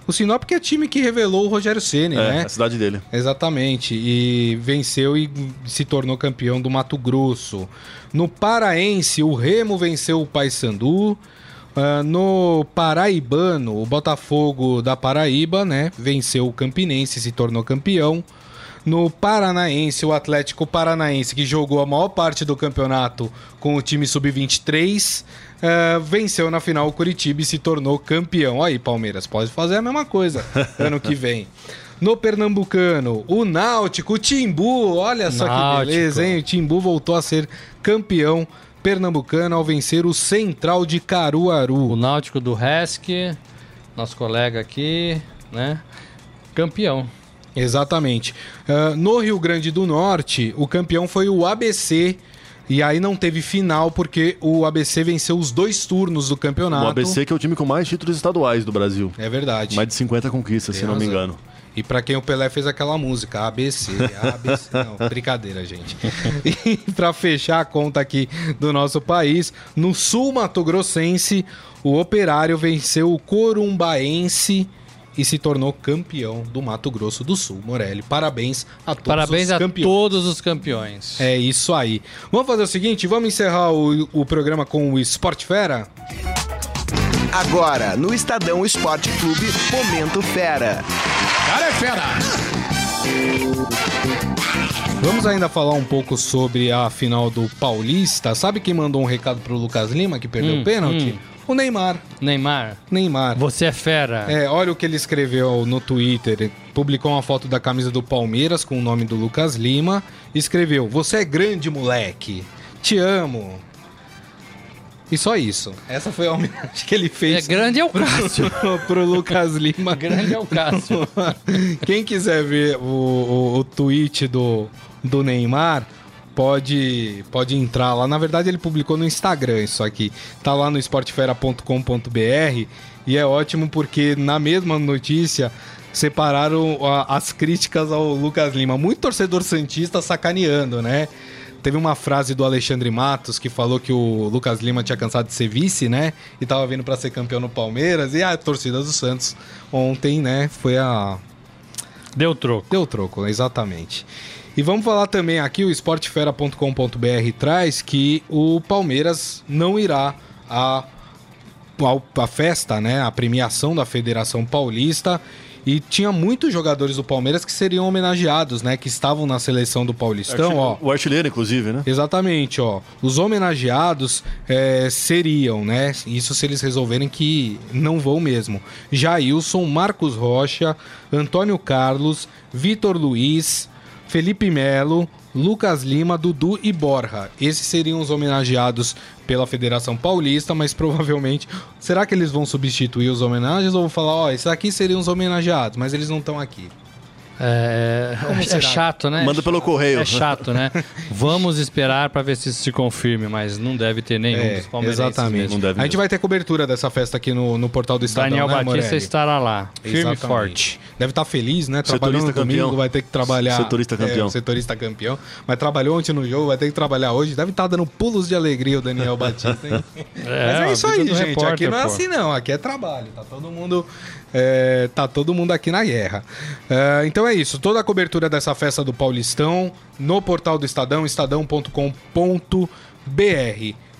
S2: O Sinop que é time que revelou o Rogério Ceni,
S3: É,
S2: né?
S3: a cidade dele.
S2: Exatamente. E venceu e se tornou campeão do Mato Grosso. No Paraense, o Remo venceu o Paysandu. Ah, no Paraibano, o Botafogo da Paraíba, né? Venceu o Campinense e se tornou campeão. no Paranaense, o Atlético Paranaense, que jogou a maior parte do campeonato com o time sub-23, eh, venceu na final o Curitiba e se tornou campeão. Aí, Palmeiras, pode fazer a mesma coisa ano que vem. No Pernambucano, o Náutico, o Timbu, olha só que
S4: Náutico.
S2: beleza, hein? O Timbu voltou a ser campeão pernambucano ao vencer o Central de
S4: O
S2: Caruaru.
S4: Náutico do Resc, nosso colega aqui, né? Campeão.
S2: Exatamente. Ah, no Rio Grande do Norte, o campeão foi o ABC. E aí não teve final porque o ABC venceu os dois turnos do campeonato.
S3: O ABC que é o time com mais títulos estaduais do Brasil.
S2: É verdade.
S3: Mais de 50 conquistas, se
S2: Tem
S3: não me
S2: razão.
S3: engano.
S2: E pra quem o Pelé fez aquela música, ABC, ABC. Não, brincadeira, gente. E pra fechar a conta aqui do nosso país, no sul Mato Grossense, o Operário venceu o Corumbaense e se tornou campeão do Mato Grosso do Sul. Morelli, parabéns a todos
S4: Parabéns
S2: os
S4: a
S2: campeões.
S4: todos os campeões.
S2: É isso aí. Vamos fazer o seguinte, vamos encerrar o, o programa com o Sport Fera?
S1: Agora, no Estadão Esporte Clube, Momento Fera.
S8: Cara é fera!
S2: Vamos ainda falar um pouco sobre a final do Paulista. Sabe quem mandou um recado pro Lucas Lima, que perdeu
S4: Hum,
S2: o pênalti? O Neymar.
S4: Neymar,
S2: Neymar.
S4: você é fera.
S2: É, olha o que ele escreveu no Twitter. Ele publicou uma foto da camisa do Palmeiras com o nome do Lucas Lima. Escreveu: Você é grande, moleque. Te amo. E só isso. Essa foi a homenagem que ele
S4: É
S2: fez
S4: grande é o Cássio.
S2: pro Lucas Lima.
S4: grande é o Cássio.
S2: Quem quiser ver o, o, o tweet do, do Neymar, pode, pode entrar lá. Na verdade, ele publicou no Instagram isso aqui. Tá lá no esportefera.com.br e é ótimo porque na mesma notícia separaram a- as críticas ao Lucas Lima. Muito torcedor santista sacaneando, né? Teve uma frase do Alexandre Matos que falou que o Lucas Lima tinha cansado de ser vice, né? E tava vindo pra ser campeão no Palmeiras. E a torcida do Santos ontem, né? Foi a,
S4: Deu troco.
S2: Deu troco, exatamente. E vamos falar também aqui, o esportefera.com.br traz que o Palmeiras não irá a, a festa, né, a premiação da Federação Paulista. E tinha muitos jogadores do Palmeiras que seriam homenageados, né, que estavam na seleção do Paulistão, ó.
S3: O artilheiro, inclusive, né?
S2: Exatamente, ó. Os homenageados é, seriam, né? Isso se eles resolverem que não vão mesmo. Jailson, Marcos Rocha, Antônio Carlos, Vitor Luiz, Felipe Melo, Lucas Lima, Dudu e Borja. Esses seriam os homenageados pela Federação Paulista, mas provavelmente. Será que eles vão substituir os homenagens ou vão falar, ó, esses aqui seriam os homenageados, mas eles não estão aqui?
S4: É, é
S2: será?
S4: chato, né?
S3: Manda pelo correio.
S4: É chato, né? Vamos esperar pra ver se isso se confirme, mas não deve ter nenhum
S2: É,
S4: dos palmeirenses
S2: exatamente.
S4: mesmo.
S3: Não deve
S2: a gente vai ter cobertura dessa festa aqui no, no portal do Estadão,
S4: Daniel
S2: né,
S4: Batista
S2: Morelli?
S4: estará lá, firme e forte.
S2: Deve estar feliz, né? Trabalhando no
S3: Setorista
S2: domingo,
S3: campeão.
S2: vai ter que trabalhar.
S3: Setorista campeão.
S2: É, setorista campeão. Mas trabalhou ontem no jogo, vai ter que trabalhar hoje. Deve estar dando pulos de alegria o Daniel Batista, hein? Mas é isso aí, gente.
S4: repórter,
S2: aqui não é
S4: pô.
S2: assim, não. Aqui é trabalho. Tá todo mundo. é, tá todo mundo aqui na guerra. É, então é isso. Toda a cobertura dessa festa do Paulistão no portal do Estadão, estadão.com.br.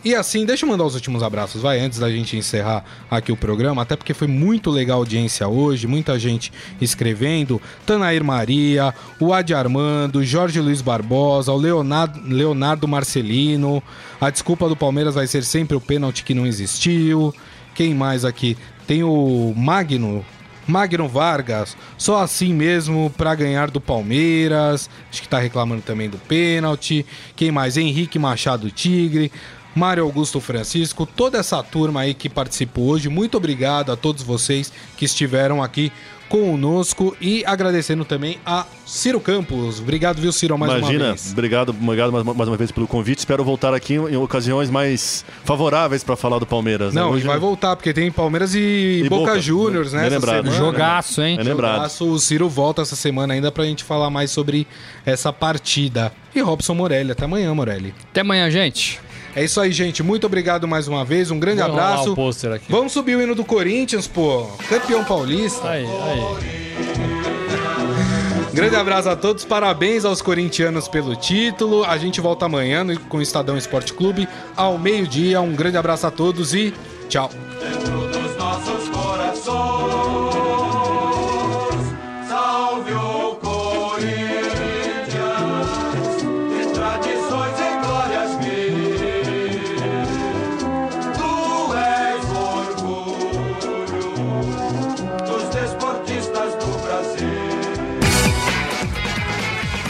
S2: E assim, deixa eu mandar os últimos abraços, vai, antes da gente encerrar aqui o programa, até porque foi muito legal a audiência hoje, muita gente escrevendo. Tanair Maria, o Adi Armando, Jorge Luiz Barbosa, o Leonardo, Leonardo Marcelino. A desculpa do Palmeiras vai ser sempre o pênalti que não existiu. Quem mais aqui? Tem o Magno, Magno Vargas, só assim mesmo pra ganhar do Palmeiras. Acho que tá reclamando também do pênalti. Quem mais? Henrique Machado Tigre. Mário Augusto Francisco, toda essa turma aí que participou hoje, muito obrigado a todos vocês que estiveram aqui conosco e agradecendo também a Ciro Campos. Obrigado, viu, Ciro, mais uma
S3: Imagina,
S2: vez.
S3: obrigado, obrigado mais, mais uma vez pelo convite. Espero voltar aqui em, em ocasiões mais favoráveis para falar do Palmeiras. né?
S2: Não,
S3: Hoje-
S2: e vai voltar, porque tem Palmeiras e,
S3: E
S2: Boca,
S3: Boca.
S2: Juniors, né?
S3: Lembrado.
S2: semana.
S4: Jogaço, hein?
S3: É lembrado.
S2: Jogaço. O Ciro volta essa semana ainda pra gente falar mais sobre essa partida. E Robson Morelli, até amanhã, Morelli.
S4: Até amanhã, gente.
S2: É isso aí, gente. Muito obrigado mais uma vez. Um grande
S4: rolar
S2: abraço.
S4: o pôster aqui.
S2: Vamos subir o hino do Corinthians, pô. Campeão paulista.
S4: Aí, aí.
S2: Grande abraço a todos. Parabéns aos corintianos pelo título. A gente volta amanhã com o Estadão Esporte Clube ao meio-dia. Um grande abraço a todos e tchau.